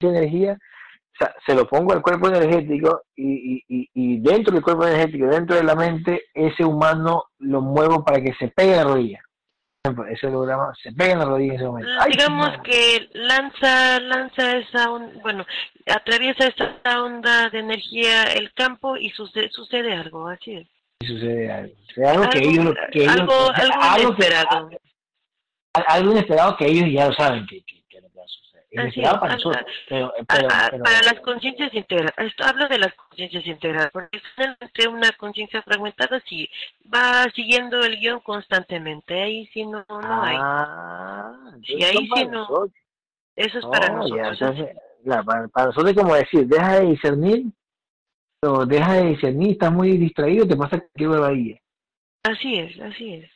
esa energía, o sea, se lo pongo al cuerpo energético y, y, y, dentro del cuerpo energético, dentro de la mente, ese humano lo muevo para que se pegue en la rodilla. Ese holograma se pega en la rodilla en ese momento. ¡Ay, digamos que lanza lanza esa on- bueno atraviesa esa onda de energía el campo y sucede, sucede algo así es Y sucede algo. Sucede algo que Algo- ellos, que ellos- algo- o sea, algo algo que- inesperado. algo inesperado que ellos ya lo saben que, que, que lo que va a suceder. Así es, para al- nosotros. Pero, A- pero, a- pero- para las conciencias integrales esto hablo de las conciencias integrales porque entre una conciencia fragmentada sí va siguiendo el guion constantemente ahí sí no no hay Ah, Sí, entonces ahí sí no. nosotros. eso es para Oh, ya, nosotros así. entonces, la- para, para nosotros es como decir, deja de discernir, pero deja de discernir, estás muy distraído, te pasa cualquier huevadilla. así es así es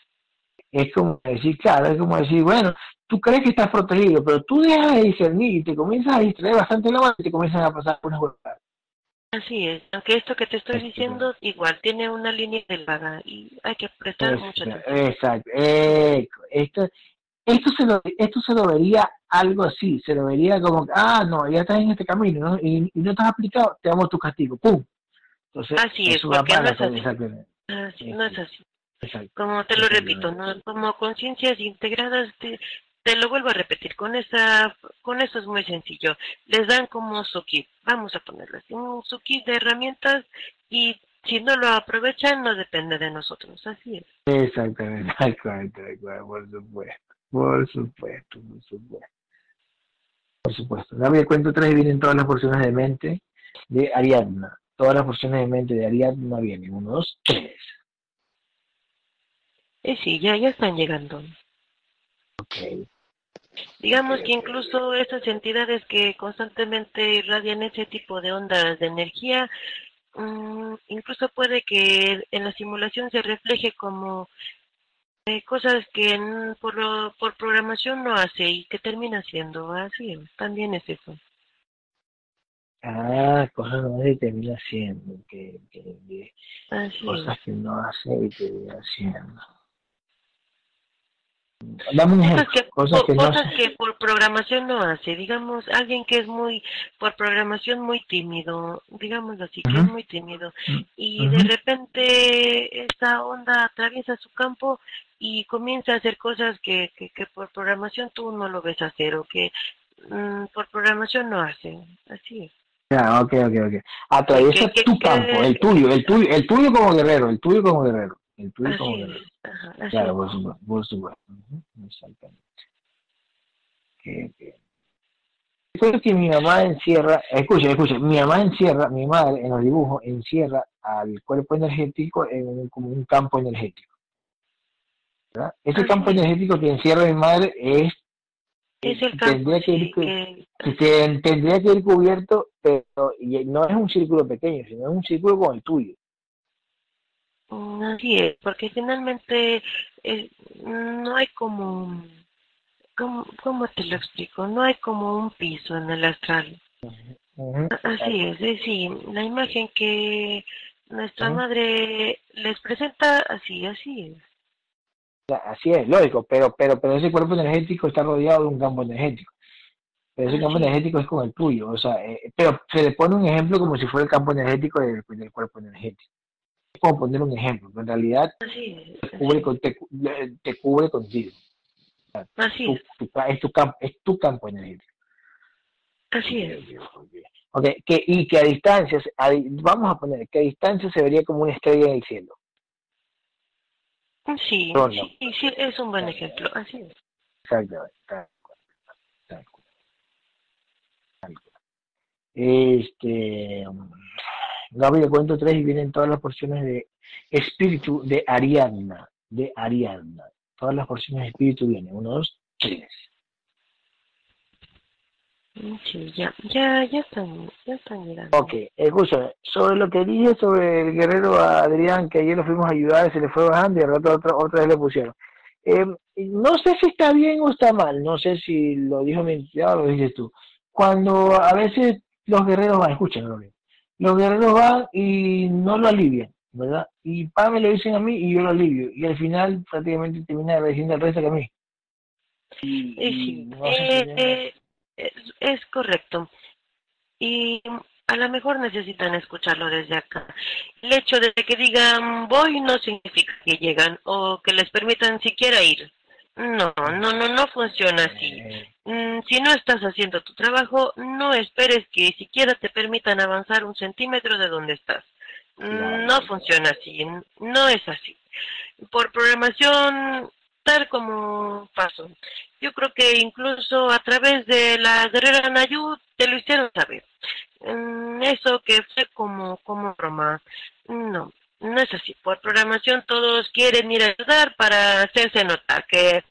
Es como decir, claro, es como decir, bueno, tú crees que estás protegido, pero tú dejas de discernir y te comienzas a distraer bastante la mano y te comienzan a pasar unas huevadas. Así es, aunque esto que te estoy diciendo igual tiene una línea delgada y hay que prestar mucha atención. Exacto, eh, esto, esto, se lo, esto se lo vería algo así, se lo vería como, ah, no, ya estás en este camino ¿no? y, y no estás aplicado, te damos tu castigo, ¡pum! Entonces, Así es, porque para no es Así, no es así. Como te lo repito, ¿no? como conciencias integradas, te, te lo vuelvo a repetir, con esa, con eso es muy sencillo. Les dan como su kit, vamos a ponerles un su kit de herramientas y si no lo aprovechan no depende de nosotros, así es. Exactamente, exactamente, por supuesto, por supuesto, por supuesto. Por supuesto. Dame el cuento 3 vienen todas las porciones de mente de Ariadna. Todas las porciones de mente de Ariadna vienen. 1, 2, 3. Eh, sí, ya, ya están llegando. Okay. Digamos que incluso esas entidades que constantemente irradian ese tipo de ondas de energía, um, incluso puede que en la simulación se refleje como eh, cosas que por, lo, por programación no hace y que termina siendo así. También es eso. Ah, cosas no hace y termina siendo. Que, que, cosas que no hace y termina siendo. Dame un Cosas que, Cosas po- que no cosas hace. que por programación no hace. Digamos, alguien que es muy, por programación muy tímido, digamos así, que es muy tímido. Mm, Y ujú. de repente esta onda atraviesa su campo y comienza a hacer cosas que, que, que por programación tú no lo ves hacer o que mm, por programación no hace. Así es. Ya, ok, ok, ok. Atraviesa tu campo, el tuyo, el tuyo, el tuyo como guerrero, el tuyo como guerrero, el tuyo como es. Ajá, Claro, por supuesto, por supuesto. Exactamente. Que, que- Después que mi mamá encierra, escucha, escucha, mi mamá encierra, mi madre en los dibujos encierra al cuerpo energético en un, como un campo energético. ¿verdad? Ese campo energético que encierra mi madre es Es el campo, tendría que ir, que- que tendría que ir cubierto, pero y no es un círculo pequeño, sino es un círculo como el tuyo. Así es, porque finalmente eh, no hay como, ¿cómo, ¿cómo te lo explico? No hay como un piso en el astral. Así es, es sí, la imagen que nuestra madre les presenta, así, así es. Así es, lógico, pero, pero, pero ese cuerpo energético está rodeado de un campo energético. Pero ese campo energético es como el tuyo, o sea, eh, pero se le pone un ejemplo como si fuera el campo energético del, del cuerpo energético. Como poner un ejemplo, pero en realidad Así es, te cubre, con- te, cu- te cubre contigo. así Tu- es, tu es, tu campo, es tu campo energético. así es. Ok, que, y que a distancias, a vamos a poner que a distancia se vería como una estrella en el cielo. Sí, No, no. sí, sí, es un buen ejemplo, así es. Exactamente. Este, Gabriel, cuento tres y vienen todas las porciones de espíritu de Ariadna, de Ariadna. Todas las porciones de espíritu vienen, uno, dos, tres. Sí, ya, ya, ya están, ya están llegando. Ok, escúchame, sobre lo que dije sobre el guerrero Adrián, que ayer lo fuimos a ayudar, se le fue bajando y al rato otra, otra vez le pusieron. Eh, no sé si está bien o está mal, no sé si lo dijo mi entidad o lo dices tú. Cuando a veces los guerreros van, escuchen, Gabriel, los guerreros van y no lo alivian, ¿verdad? Y pa me lo dicen a mí y yo lo alivio. Y al final prácticamente termina agradeciendo al resto que a mí. Y, Eh, y sí, no eh, eh, es, es correcto. Y a lo mejor necesitan escucharlo desde acá. El hecho de que digan voy no significa que llegan o que les permitan siquiera ir. No, no, no, no funciona así. Mm, si no estás haciendo tu trabajo, no esperes que siquiera te permitan avanzar un centímetro de donde estás. Mm. No funciona así, no es así. Por programación, tal como pasó. Yo creo que incluso a través de la guerrera Nayú te lo hicieron saber. Mm, Eso que fue como, como broma. No, no es así. Por programación todos quieren ir a ayudar para hacerse notar que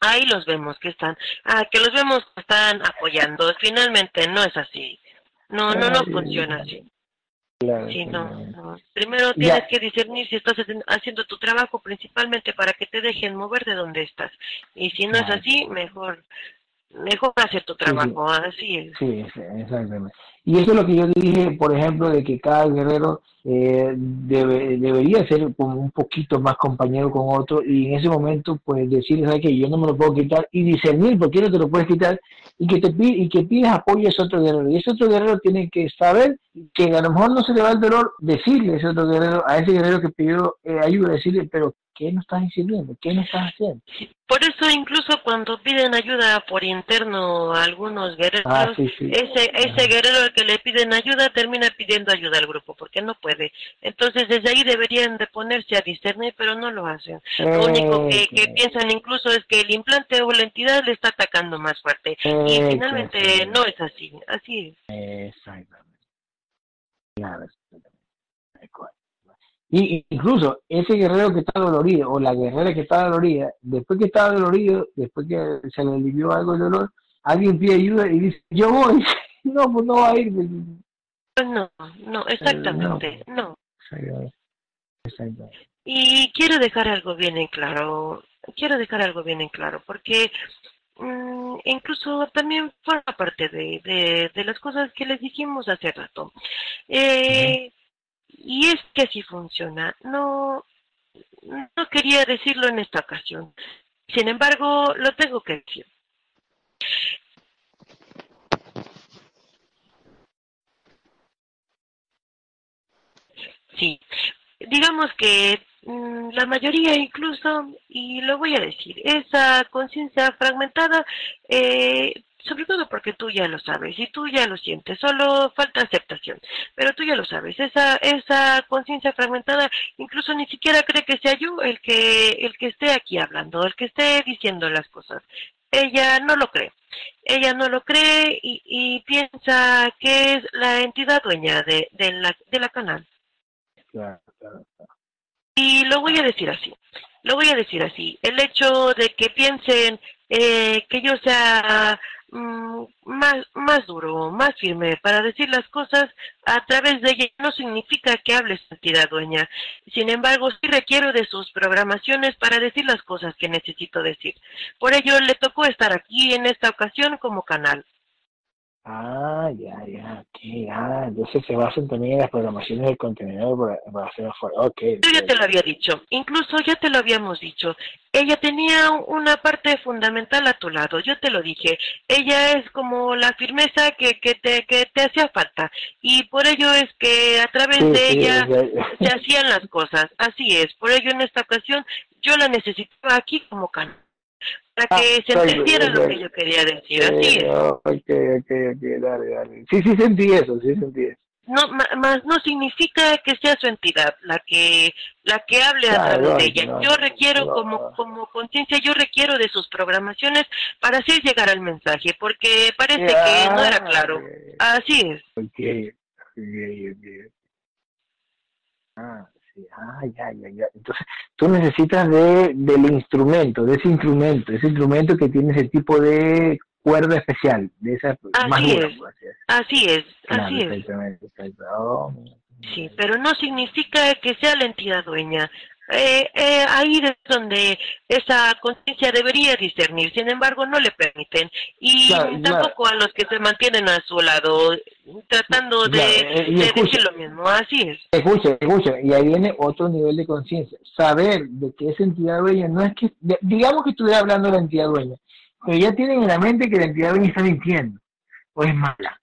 ahí los vemos que están, ah, que los vemos que están apoyando. Finalmente no es así. No, no, no funciona así. claro, Sí, sí, no. Primero Ya. tienes que discernir si estás haci- haciendo tu trabajo principalmente para que te dejen mover de donde estás. Y si no es así, mejor mejor hacer tu trabajo. Así es. Sí, sí, exactamente. Y eso es lo que yo dije, por ejemplo, de que cada guerrero eh, debe- debería ser como un poquito más compañero con otro y en ese momento pues ¿sabes qué? Yo no me lo puedo quitar y discernir por qué no te lo puedes quitar y que te y que pides apoyo a ese otro guerrero. Y ese otro guerrero tiene que saber que a lo mejor no se le va el dolor decirle a ese otro guerrero, a ese guerrero que pidió eh, ayuda, decirle, pero ¿qué no estás sirviendo? ¿Qué no estás haciendo? Por eso incluso cuando piden ayuda por interno a algunos guerreros, Ah, sí, sí. ese ese guerrero al que le piden ayuda termina pidiendo ayuda al grupo porque no puede. Entonces desde ahí deberían de ponerse a discernir, pero no lo hacen. Lo único que, que Eh, piensan incluso es que el implante o la entidad le está atacando más fuerte. Y eh, finalmente sí. no es así. Así es. Exactamente. Claro. Y incluso ese guerrero que está dolorido o la guerrera que está dolorida, después que está dolorido, después que se le alivió algo el dolor, alguien pide ayuda y dice, yo voy. No, pues no va a ir. Pues no, no, exactamente, no. Exactamente. Exactamente. Y quiero dejar algo bien en claro, quiero dejar algo bien en claro, porque mm, incluso también forma parte de, de, de las cosas que les dijimos hace rato. Eh, que así funciona. No, no quería decirlo en esta ocasión. Sin embargo, lo tengo que decir. Sí, digamos que mm, la mayoría incluso, y lo voy a decir, esa conciencia fragmentada, eh, sobre todo porque tú ya lo sabes y tú ya lo sientes, solo falta aceptación, pero tú ya lo sabes, esa esa conciencia fragmentada incluso ni siquiera cree que sea yo el que el que esté aquí hablando, el que esté diciendo las cosas. ella no lo cree. Ella no lo cree y, y piensa que es la entidad dueña de, de, la, de la canal. Claro, claro, claro. Y lo voy a decir así, lo voy a decir así. El hecho de que piensen eh, que yo sea más, más duro, más firme para decir las cosas a través de ella no significa que hable su entidad dueña. Sin embargo, sí requiero de sus programaciones para decir las cosas que necesito decir. Por ello, le tocó estar aquí en esta ocasión como canal. Ah, ya, ya, ok, ah, entonces se basan también en las programaciones del contenedor para, para hacer afuera, ok. Yo ya te lo había dicho, incluso ya te lo habíamos dicho. Ella tenía una parte fundamental a tu lado, yo te lo dije. Ella es como la firmeza que, que, te, que te hacía falta y por ello es que a través Sí, de sí, ella se hacían las cosas. Así es, por ello en esta ocasión yo la necesitaba aquí como canal para Ah, que se entendiera lo que yo quería decir. Así es. Eh, ok, ok, ok, dale, dale. Sí, sí sentí eso, sí sentí eso. no más no significa que sea su entidad la que la que hable a través de ella no, yo requiero no. como como conciencia yo requiero de sus programaciones para hacer llegar al mensaje porque parece que no era claro así es Ok, ok, ok. Ah, sí, ah, ya, ya, ya. Entonces, tú necesitas de, del instrumento, de ese instrumento, ese instrumento que tiene ese tipo de cuerda especial, de esa Así más dura, es. así es Claro, así es. Oh, sí pero no significa que sea la entidad dueña eh, eh, ahí es donde esa conciencia debería discernir, sin embargo no le permiten y Claro, claro. tampoco a los que se mantienen a su lado tratando de, Claro, eh, y de escucha. decir lo mismo, así es. Escucha, escucha, y ahí viene otro nivel de conciencia. Saber de que esa entidad dueña no es que, digamos que estuviera hablando de la entidad dueña, pero ya tienen en la mente que la entidad dueña está mintiendo, o es mala.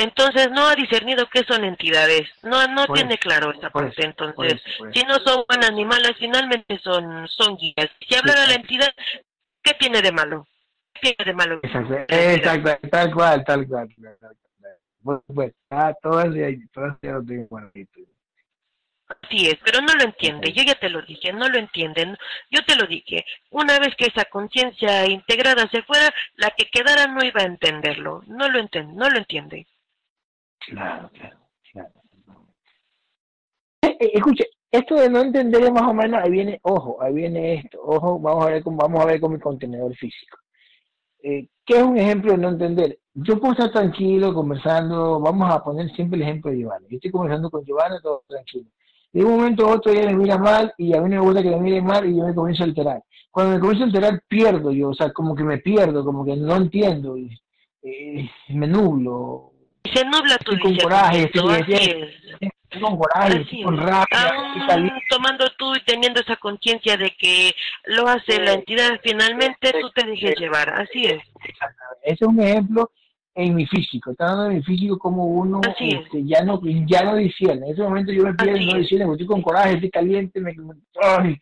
Entonces no ha discernido qué son entidades, no no Por tiene claro esa por parte, entonces por si no son buenas ni malas, finalmente son son guías. Si hablara la entidad, ¿qué tiene de malo? ¿Qué tiene de malo? Exacto, exacto, tal cual, tal cual. tal. Bueno, pues, ah, todo eso ya, todo eso ya lo tengo guardadito. Así es, pero no lo entiende, yo ya te lo dije, no lo entienden. Yo te lo dije, una vez que esa conciencia integrada se fuera, la que quedara no iba a entenderlo, no lo entiende, no lo entiende. Claro, claro, claro. Eh, eh, escuche, esto de no entender es más o menos, ahí viene, ojo, ahí viene esto, ojo, vamos a ver con, vamos a ver con mi contenedor físico. Eh, ¿Qué es un ejemplo de no entender? Yo puedo estar tranquilo, conversando, vamos a poner siempre el ejemplo de Giovanna. Yo estoy conversando con Giovanna, todo tranquilo. De un momento a otro ella me mira mal y a mí me gusta que me miren mal y yo me comienzo a alterar. Cuando me comienzo a alterar pierdo yo, o sea, como que me pierdo, como que no entiendo, y, me nublo, Se nubla tu con coraje, así es. con coraje, Así con rabia, Aún tomando tú y teniendo esa conciencia de que lo hace la entidad, finalmente tú te dejes llevar, así es. Ese es un ejemplo en mi físico, está dando en mi físico como uno este, ya no ya no discierne. En ese momento yo me pierdo, no porque estoy con coraje, estoy caliente, me, ay,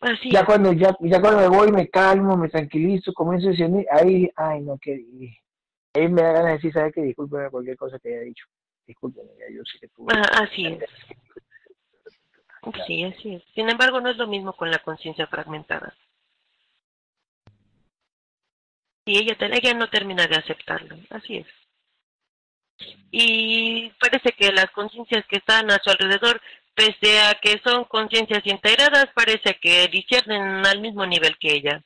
Así ya es. cuando ya, ya cuando me voy me calmo, me tranquilizo, comienzo a discernir, ahí, ay no, que ahí me da ganas de decir, ¿sabes qué? Discúlpeme cualquier cosa que haya dicho. Discúlpeme, ya yo sé que tú... Ah, así es. Sí, así es. Sin embargo, no es lo mismo con la conciencia fragmentada. Y ella, te- ella no termina de aceptarlo, así es. Y parece que las conciencias que están a su alrededor, pese a que son conciencias integradas, parece que disciernen al mismo nivel que ella.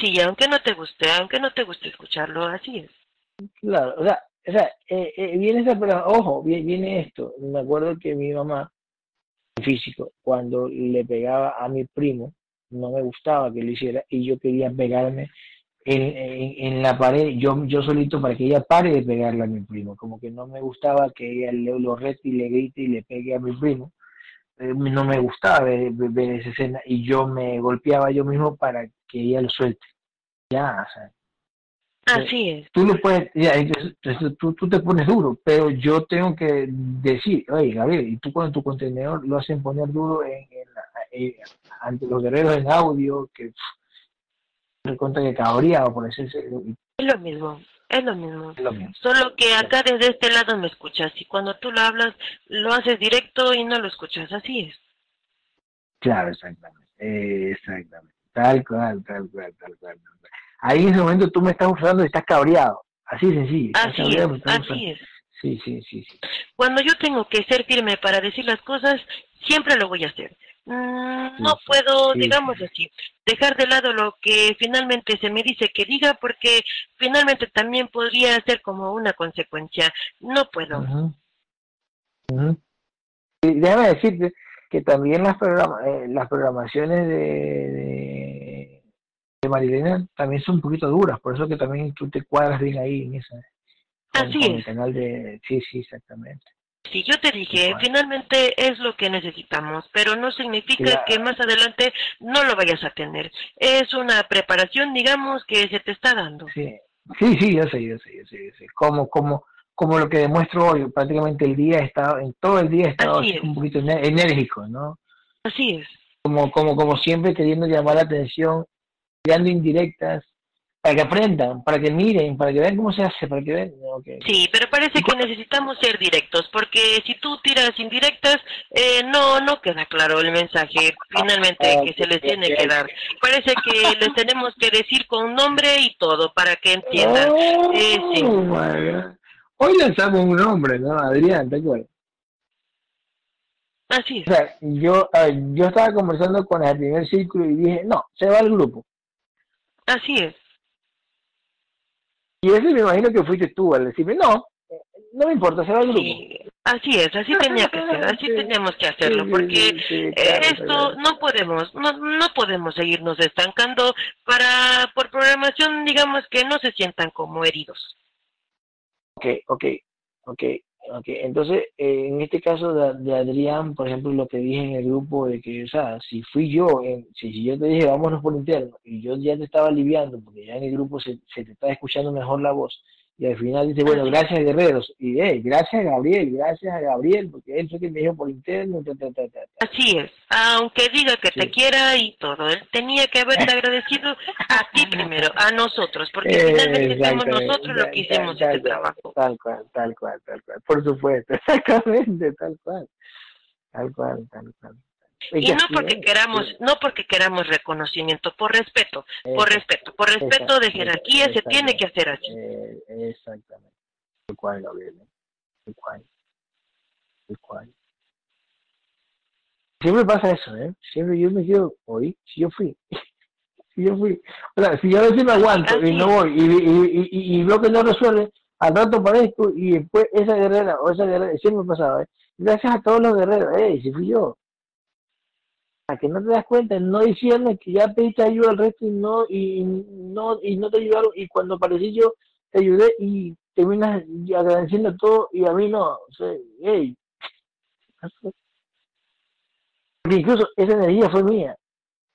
Sí, aunque no te guste, aunque no te guste escucharlo, así es. Claro, o sea, o sea eh, eh, viene esa, pero ojo, viene, esto. Me acuerdo que mi mamá, físico, cuando le pegaba a mi primo, no me gustaba que lo hiciera y yo quería pegarme en, en, la pared, yo, yo solito para que ella pare de pegarle a mi primo. Como que no me gustaba que ella le, lo rete y le grite y le pegue a mi primo. Eh, no me gustaba ver, ver- ver esa escena y yo me golpeaba yo mismo para que ella lo suelte. Ya, o sea, Así es. tú lo puedes, ya, tú, tú te pones duro, pero yo tengo que decir, oye, Gabriel, y tú con tu contenedor lo hacen poner duro en, en eh, ante los guerreros en audio, que pff, me cuenta que cabreado por y Es lo mismo. Es lo mismo. Es lo mismo. Solo que acá desde este lado me escuchas y cuando tú lo hablas lo haces directo y no lo escuchas. Así es. Claro, exactamente. Eh, exactamente. Tal cual, tal cual, tal cual. tal cual. Ahí en ese momento tú me estás usando y estás cabreado. Así de sencillo. Así es. cabreado, usando. Así es. Sí, sí, sí, sí. Cuando yo tengo que ser firme para decir las cosas, siempre lo voy a hacer. Mm, no puedo, sí, digamos sí. así, dejar de lado lo que finalmente se me dice que diga porque finalmente también podría ser como una consecuencia. No puedo. Ujú. Y déjame decirte que también las, programa- eh, las programaciones de, de, de Marilena también son un poquito duras, por eso que también tú te cuadras bien ahí en esa. Así es. el canal de. Sí, sí, exactamente. Si yo te dije, finalmente es lo que necesitamos, pero no significa Claro. que más adelante no lo vayas a tener. Es una preparación, digamos, que se te está dando. Sí, sí, sí, yo sé, yo sé, yo sé, yo sé. Como, como, como lo que demuestro hoy, prácticamente el día he estado, en todo el día he estado Así así es. un poquito enérgico, ¿no? Así es. Como, como, como siempre queriendo llamar la atención, tirando indirectas, para que aprendan, para que miren, para que vean cómo se hace, para que vean, ok. Sí, pero parece que necesitamos ser directos, porque si tú tiras indirectas, eh, no no queda claro el mensaje finalmente que se les tiene que dar. Parece que les tenemos que decir con nombre y todo para que entiendan. Oh, Sí, sí. my God. Hoy lanzamos un nombre, ¿no? Adrián, ¿te acuerdas? Así es. O sea, yo, ver, yo estaba conversando con el primer círculo y dije, no, se va el grupo. Así es. Y ese me imagino que fuiste tú al decirme, no, no me importa, se va el grupo. Sí, así es, así tenía que ser, así Sí. teníamos que hacerlo, sí, porque eh, claro, esto claro. no podemos, no, no podemos seguirnos estancando para, por programación, digamos que no se sientan como heridos. Ok, ok, ok, ok. Entonces, eh, en este caso de, Adrián, por ejemplo, lo que dije en el grupo de que, o sea, si fui yo, en- si, si yo te dije vámonos por interno y yo ya te estaba aliviando porque ya en el grupo se, se te está escuchando mejor la voz y al final dice, bueno, Así. gracias guerreros y hey, gracias Gabriel, gracias a Gabriel porque él fue quien me dijo por interno, ta, ta, ta. Así es, aunque diga que Sí. te quiera y todo, él tenía que haberte agradecido a ti primero, a nosotros, porque Eh, finalmente somos nosotros los que tal- hicimos tal- ese trabajo. Tal cual, tal cual, tal cual, por supuesto, exactamente, tal cual, tal cual, tal cual. Y no porque queramos, no porque queramos reconocimiento, por respeto, por respeto, por respeto de jerarquía se tiene que hacer así. Eh, exactamente. Tal cual, Gabriel. ¿eh? Tal cual. Tal cual. Siempre pasa eso, ¿eh? Siempre yo me quedo, oí, si yo fui. si yo fui. O sea, si yo a veces me aguanto y no voy y, y, y, veo que no resuelve, al rato aparezco y después esa guerrera o esa guerrera, siempre pasaba, ¿eh? Gracias a todos los guerreros, ¡eh! Si fui yo. A que no te das cuenta, no diciendo que ya pediste ayuda al resto y no, y no, y no te ayudaron, y cuando aparecí yo, te ayudé y terminas agradeciendo todo y a mí no. O sea, hey. Porque incluso esa energía fue mía.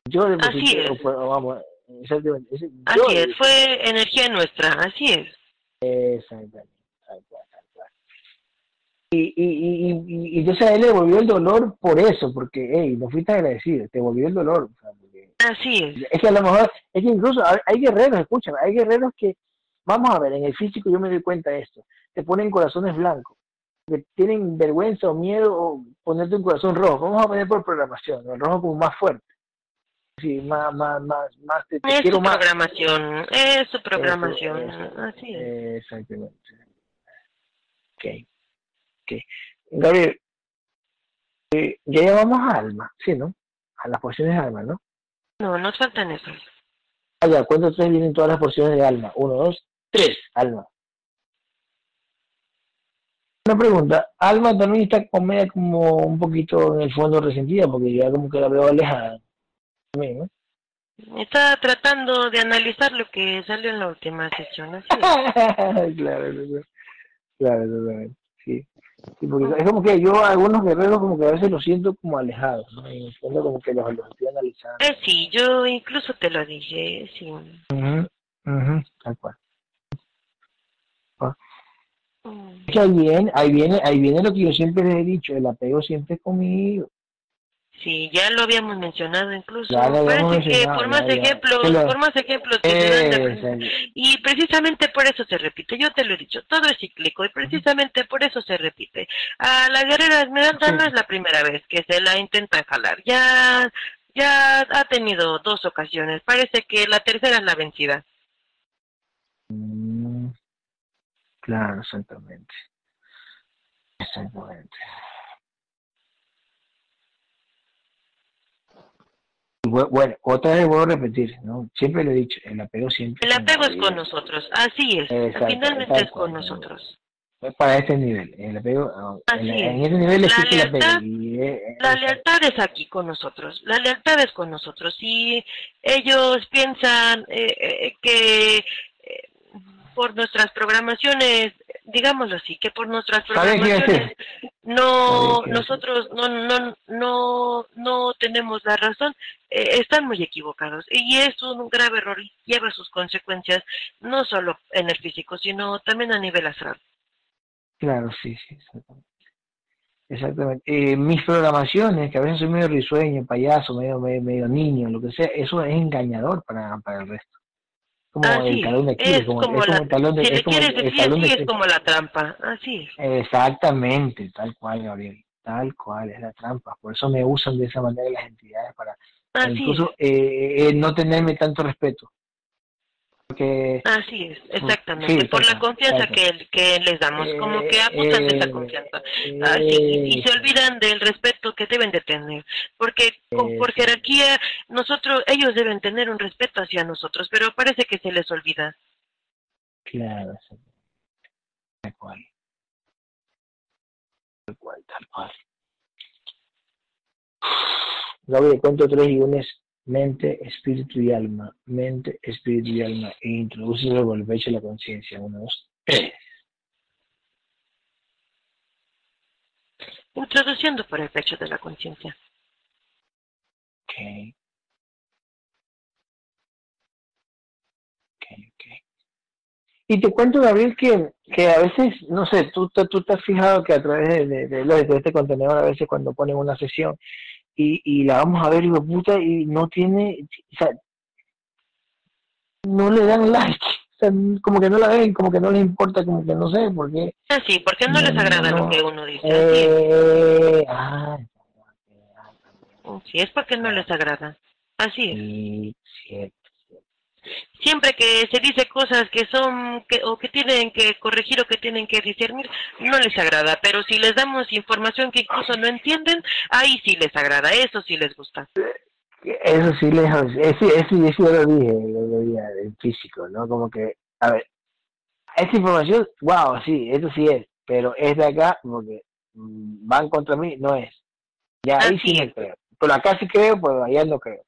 Yo es. fue- o vamos, exactamente. ese- yo- Así es, fue energía nuestra, así es. Exactamente. cual. Y, y, y, y, entonces a él le volvió el dolor por eso, porque, hey, no fuiste agradecido, te volvió el dolor. o sea, porque- Así es. es que a lo mejor, es que incluso hay, guerreros, escúchame, hay guerreros que, vamos a ver, en el físico yo me doy cuenta de esto, te ponen corazones blancos, que tienen vergüenza o miedo o ponerte un corazón rojo, vamos a poner por programación, el rojo como más fuerte, sí, más, más, más, más, te, te Es quiero su más. programación, es su programación, Eso, eso. así es. Exactamente. Ok, ok. Gabriel, eh, ya llamamos a Alma, sí, ¿no? A las porciones de Alma, ¿no? No, nos faltan esos. Ah, ya, ¿cuántos tres vienen todas las porciones de alma? Uno, dos, tres, alma. Una pregunta, Alma también está con media como un poquito en el fondo resentida, porque ya como que la veo alejada. También, ¿no? Está tratando de analizar lo que salió en la última sesión, así claro, claro, claro, totalmente, sí. Sí, porque es como que yo a algunos guerreros como que a veces los siento como alejados, ¿no? Y siento como que los, los estoy analizando. Eh, sí, yo incluso te lo dije, sí. Ujú, ujú, tal cual. Mm. Es que ahí viene, ahí viene, ahí viene lo que yo siempre les he dicho, el apego siempre es conmigo. Sí, ya lo habíamos mencionado incluso. Habíamos Parece que mencionado, por más ya, ejemplos, lo- por más ejemplos que se dan de- Exacto. y precisamente por eso se repite. Yo te lo he dicho, todo es cíclico y precisamente por eso se repite. A la guerrera Esmeralda Sí. no es la primera vez que se la intenta jalar. Ya ya ha tenido dos ocasiones. Parece que la tercera es la vencida. Mm, Claro, exactamente. Exactamente. Y bu- Bueno, otra vez vuelvo a repetir, ¿no? Siempre lo he dicho, el apego siempre. El apego es con nosotros, así es. Exacto, Finalmente tal es con nosotros. Es para este nivel, el apego, ah, Así en, es. en ese nivel La existe el apego. lealtad- y, eh, La lealtad es aquí con nosotros, la lealtad es con nosotros. Si ellos piensan eh, eh, que eh, por nuestras programaciones, digámoslo así, que por nuestras ¿Sabes qué programaciones no ¿Sabes qué nosotros no no no no tenemos la razón, eh, están muy equivocados y es un grave error y lleva sus consecuencias no solo en el físico, sino también a nivel astral. Claro, sí, sí, exactamente. Exactamente. Eh, mis programaciones, que a veces soy medio risueño, payaso, medio, medio, medio niño, lo que sea, eso es engañador para, para el resto. Como Así el talón de Aquiles, es como, como es como la, el talón de, si es como el- el de es la trampa, así es. Exactamente, tal cual, Gabriel, tal cual, es la trampa. Por eso me usan de esa manera las entidades para Así incluso eh, eh, no tenerme tanto respeto. Porque Así es, exactamente, Sí, por la confianza que, que les damos, como que abusan de esa eh, confianza. eh, Así, y, y se olvidan del respeto que deben de tener, porque con- por jerarquía nosotros, ellos deben tener un respeto hacia nosotros, pero parece que se les olvida. Claro, sí. tal cual. Tal cual, tal cual. Gabriel, cuento tres y unes mente, espíritu y alma. Mente, espíritu y alma. E introduce por el pecho de la conciencia. Uno, dos, tres. Introduciendo por el pecho de la conciencia. Ok. Ok, ok. Y te cuento, Gabriel, que, que a veces, no sé, tú, te- tú te has fijado que a través de, de, de- de este contenedor, a veces cuando ponen una sesión y, y la vamos a ver, y puta, y no tiene, o sea, no le dan like, o sea, como que no la ven, como que no les importa, como que no sé por qué. Así, porque no, No, les agrada no. lo que uno dice. Eh, ah, Sí, es porque no les agrada. Así es. sí, cierto. Siempre que se dice cosas que son que, o que tienen que corregir o que tienen que discernir, no les agrada. Pero si les damos información que incluso no entienden, ahí sí les agrada, eso sí les gusta. Eso sí, lejos, eso, eso, eso yo lo dije el otro día en físico, ¿no? Como que, a ver, esa información, wow, sí, eso sí es, pero es de acá, porque mm, van contra mí, no es. Ya ahí Así sí me creo. Pero acá sí creo, pero allá no creo.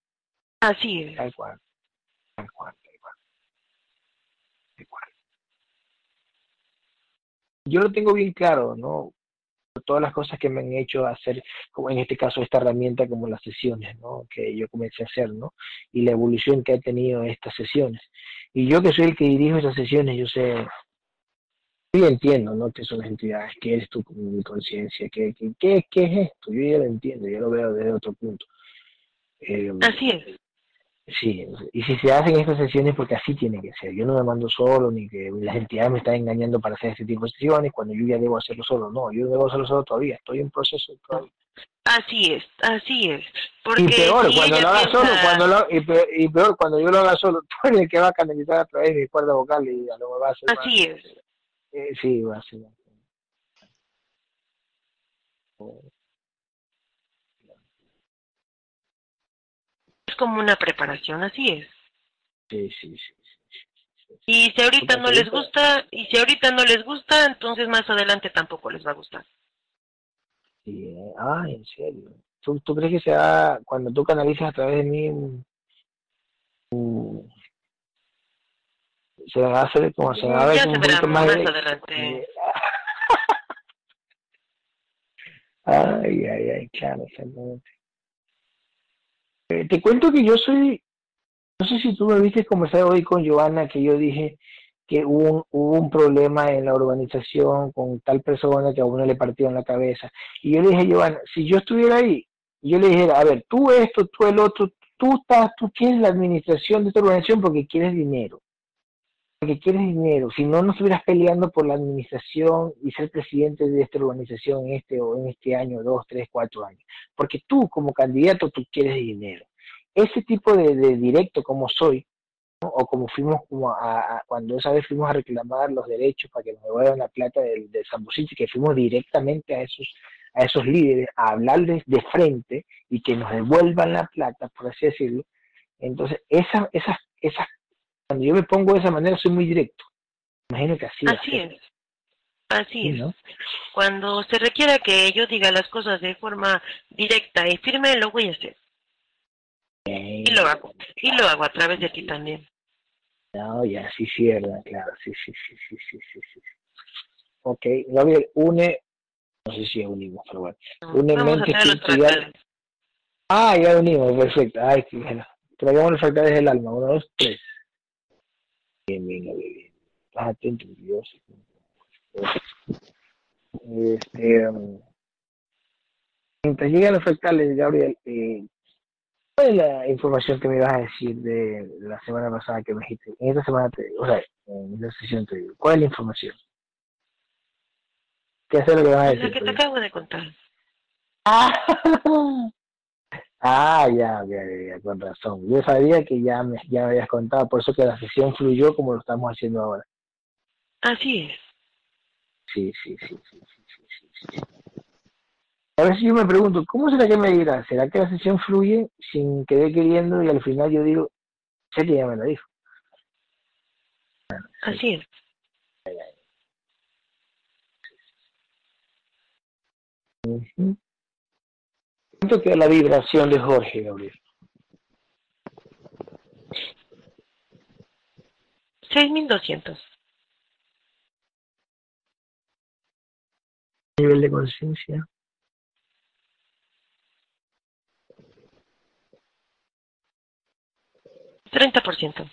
Así es. Tal cual. Yo lo tengo bien claro, ¿no? Todas las cosas que me han hecho hacer, como en este caso esta herramienta como las sesiones, ¿no? Que yo comencé a hacer, ¿no? Y la evolución que ha tenido estas sesiones. Y yo que soy el que dirijo estas sesiones, yo sé, yo ya entiendo, ¿no? Que son las entidades, que eres tú con mi conciencia, que, que- ¿qué es esto? Yo ya lo entiendo, yo lo veo desde otro punto. Eh, Así es. Sí, y si se hacen estas sesiones porque así tiene que ser. Yo no me mando solo ni que las entidades me están engañando para hacer este tipo de sesiones cuando yo ya debo hacerlo solo. No, yo no debo hacerlo solo todavía. Estoy en proceso todavía. Así es, así es. Porque Y peor, si cuando lo haga piensa- solo, cuando lo, y, peor, y peor, cuando yo lo haga solo, tú eres el que va a canalizar a través de mi cuerda vocal y a lo que va a hacer. Así es. eh, sí, va a ser. Es como una preparación, así es. Sí, sí, sí. Y si ahorita no les gusta, y si ahorita no les gusta, entonces más adelante tampoco les va a gustar. sí eh. Ah, en serio. ¿Tú, ¿Tú crees que se va, cuando tú canalizas a través de mí, un- se va a hacer como se va a ver Ya se verá más más de- adelante. Ay, ay, ay, claro, exactamente. Eh, te cuento que yo soy, no sé si tú me viste conversar hoy con Joana, que yo dije que hubo un, hubo un problema en la urbanización con tal persona que a uno le partieron la cabeza. Y yo le dije, Joana, si yo estuviera ahí, yo le dijera, a ver, tú esto, tú el otro, tú estás, tú quieres la administración de esta organización porque quieres dinero, porque quieres dinero, si no, no estuvieras peleando por la administración y ser presidente de esta organización en este o en este año, dos, tres, cuatro años, porque tú como candidato tú quieres dinero. Ese tipo de, directo como soy, o como fuimos a, cuando esa vez fuimos a reclamar los derechos para que nos devuelvan la plata del, del que fuimos directamente a esos a esos líderes a hablarles de frente y que nos devuelvan la plata, por así decirlo. Entonces, esa, esas, esas, cuando yo me pongo de esa manera, soy muy directo. Imagino que así. Así es. Así es. Cuando se requiera que yo diga las cosas de forma directa y firme, lo voy a hacer. Y lo hago. Y lo hago a través de ti también. No, ya, sí, verdad, claro, sí, sí, sí, sí, sí, sí, sí. Ok, Gabriel, une, no sé si ya unimos, pero bueno, une mente espiritual. Ah, ya unimos, perfecto. Ay, qué bueno. Traigamos los fractales del alma, uno, dos, tres. Bien, bien. Estás atento, Dios. Este, um, mientras llegan los fractales, Gabriel, eh, ¿Cuál es la información que me ibas a decir de la semana pasada que me dijiste? En esta semana, te, o sea, en esta sesión te digo, ¿cuál es la información? ¿Qué es lo que vas a decir? Lo que te acabo de contar. Ah, ah ya, ya, ya, con razón. Yo sabía que ya me, ya me habías contado, por eso que la sesión fluyó como lo estamos haciendo ahora. Así es. Sí, sí, sí, sí, sí, sí, sí. A veces yo me pregunto, ¿cómo será que me dirá? ¿Será que la sesión fluye sin querer queriendo y al final yo digo, sé que ya me lo dijo? Así es. ¿Cuánto queda la vibración de Jorge, Gabriel? 6.200. Nivel de conciencia. 30%.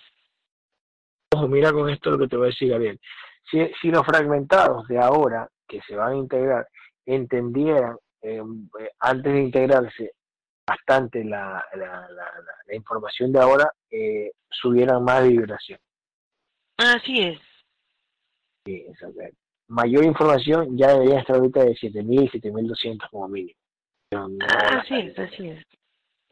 Ojo, mira con esto lo que te voy a decir, Gabriel. Si, si los fragmentados de ahora, que se van a integrar, entendieran eh, antes de integrarse bastante la, la, la, información de ahora, eh, subieran más vibración. Así es. Sí, exactamente. Mayor información ya debería estar ahorita de 7.000, 7.200 como mínimo. así es, así es.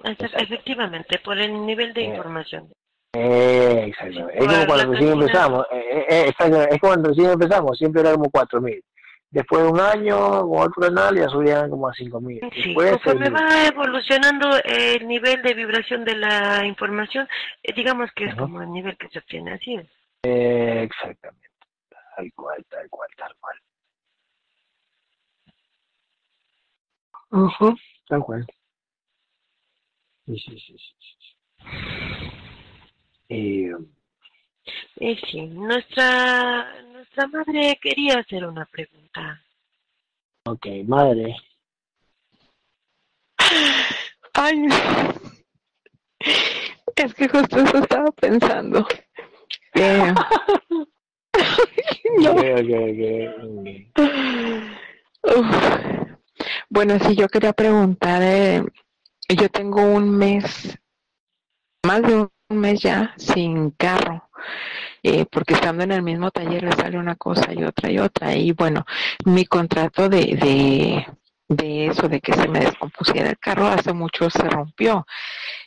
Efectivamente, por el nivel de eh, información. Eh, exacto. Es como cuando recién empezamos. Eh, eh, es como cuando recién empezamos, siempre era como 4.000. Después de un año, con otro canal, ya subían como a 5.000. Sí, conforme va evolucionando el nivel de vibración de la información, digamos que es como el nivel que se obtiene, así es. exactamente. Tal cual, tal cual, tal cual. Uh Tal cual. Sí, sí, sí, sí. Eh, eh, sí, nuestra, nuestra madre quería hacer una pregunta. Ok, madre. Ay, es que justo eso estaba pensando. Eh, no. Bueno, sí, yo quería preguntar, eh, yo tengo un mes, más de un un mes ya sin carro, eh, porque estando en el mismo taller le sale una cosa y otra y otra. Y bueno, mi contrato de, de, eso, de que se me descompusiera el carro, hace mucho se rompió.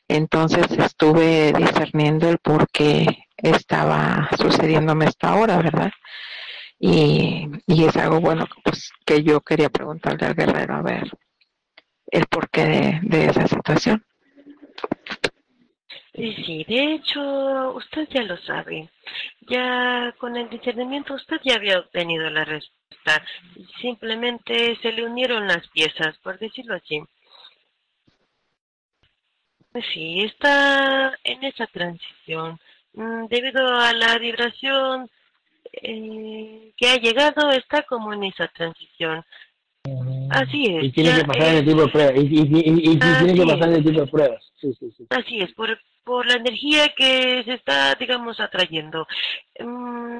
Entonces estuve discerniendo el por qué estaba sucediéndome esta hora, ¿verdad? Y, y es algo bueno pues, que yo quería preguntarle al guerrero a ver el porqué de, de esa situación. Sí, sí, de hecho, usted ya lo sabe. Ya con el discernimiento usted ya había obtenido la respuesta. Simplemente se le unieron las piezas, por decirlo así. Sí, está en esa transición. Mm, debido a la vibración eh, que ha llegado, está como en esa transición. Así es. Y tiene que pasar el tipo de pruebas. Y, tiene que pasar el tipo de pruebas. Sí, sí, sí. Así es, por, por la energía que se está, digamos, atrayendo. Mm,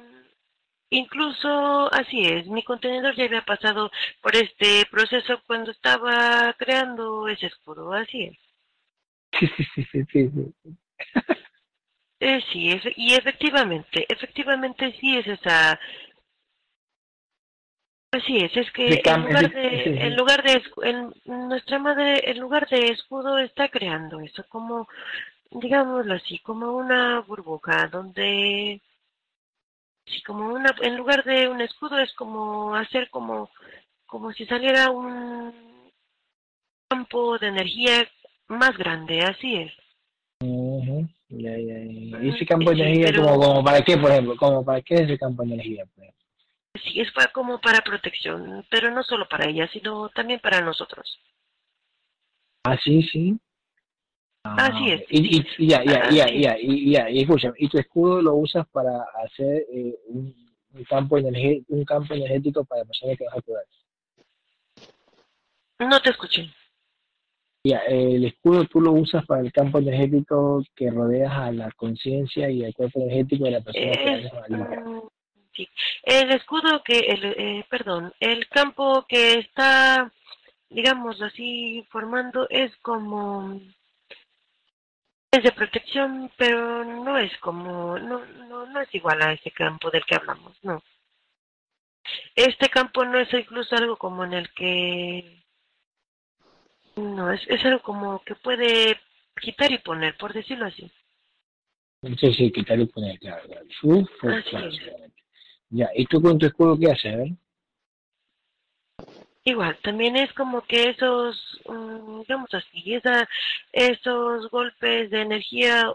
incluso así es, mi contenedor ya había pasado por este proceso cuando estaba creando ese escudo, así es. Sí, sí, sí, sí, sí. sí. Eh, sí, efe- y efectivamente, efectivamente sí es esa... Así es, es que en lugar de, en lugar de, en nuestra madre, en lugar de escudo está creando eso, como, digámoslo así, como una burbuja, donde, sí, como una, en lugar de un escudo es como hacer como, como si saliera un campo de energía más grande, así es. Ujú, Ya, ya, ya. ¿Y ese campo de sí, energía pero- como, como para qué, por ejemplo? Como para qué es ese campo de energía? por ejemplo? Sí, es pa- como para protección, pero no solo para ella, sino también para nosotros. Ah, sí, sí. Ah, Así es. ok. Y, y, y ya, ya, Ah, ya, ya, y, ya, y escucha, y tu escudo lo usas para hacer eh, un, un campo un campo energético para personas que vas a cuidar. No te escuché. Ya, el escudo tú lo usas para el campo energético que rodeas a la conciencia y al cuerpo energético de la persona que vayas a sí. El escudo que, el, eh, perdón, el campo que está, digamos así, formando es como, es de protección, pero no es como, no, no, no es igual a ese campo del que hablamos, no. Este campo no es incluso algo como en el que, no, es, es algo como que puede quitar y poner, por decirlo así. Sí, sí, quitar y poner, claro. Uf, pues, Así. Ya, ¿y tú con tu escudo qué haces? A ver? Igual, también es como que esos, mm, digamos así, esa, esos golpes de energía,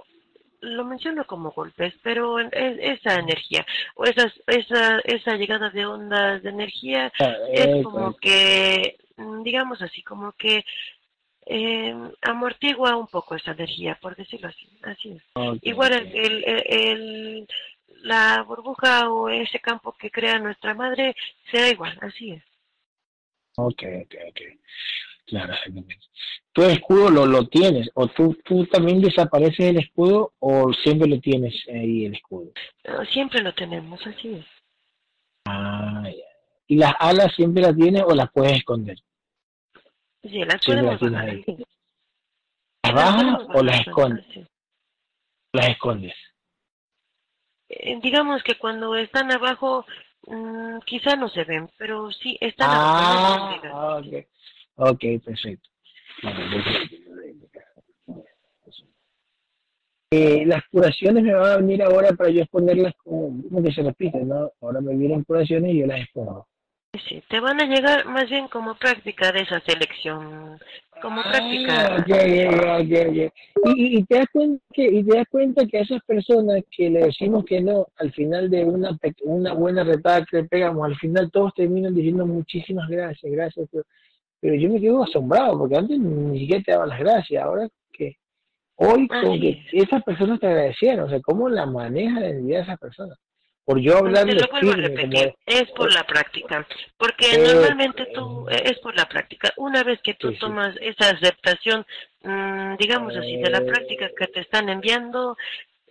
lo menciono como golpes, pero es, esa energía, o esas, esa, esa llegada de ondas de energía, Ah, es eh, como que, mm, digamos así, como que eh, amortigua un poco esa energía, por decirlo así, así es. Igual el- el- la burbuja o ese campo que crea nuestra madre será igual, así es. Ok, ok, ok. Claro, exactamente. ¿Tu escudo lo, lo tienes? ¿O tú, tú también desapareces el escudo o siempre lo tienes ahí el escudo? Siempre lo tenemos, así es. Ah, ya. ¿Y las alas siempre las tienes o las puedes esconder? Sí, las podemos las bajar. ¿Las bajas o las escondes? Las escondes. Eh, digamos que cuando están abajo, mm, quizá no se ven, pero sí están abajo. no Ah, ok. Perfecto. Eh, las curaciones me van a venir ahora para yo exponerlas como, como que se repiten, ¿no? Ahora me vienen curaciones y yo las expongo. Sí, te van a llegar más bien como práctica de esa selección, como Ah, práctica. Y, te das cuenta que y te das cuenta que a esas personas que le decimos que no al final de una una buena retada que le pegamos al final todos terminan diciendo muchísimas gracias gracias pero, pero yo me quedo asombrado porque antes ni siquiera te daban las gracias ahora que hoy como Así que esas personas te agradecieron o sea cómo la maneja la de esas personas por yo Te hablarle lo vuelvo a repetir, es. por la práctica, porque Eh, normalmente tú, eh, es por la práctica, una vez que tú Sí, sí. tomas esa aceptación, mm, digamos así, de la Eh. práctica que te están enviando,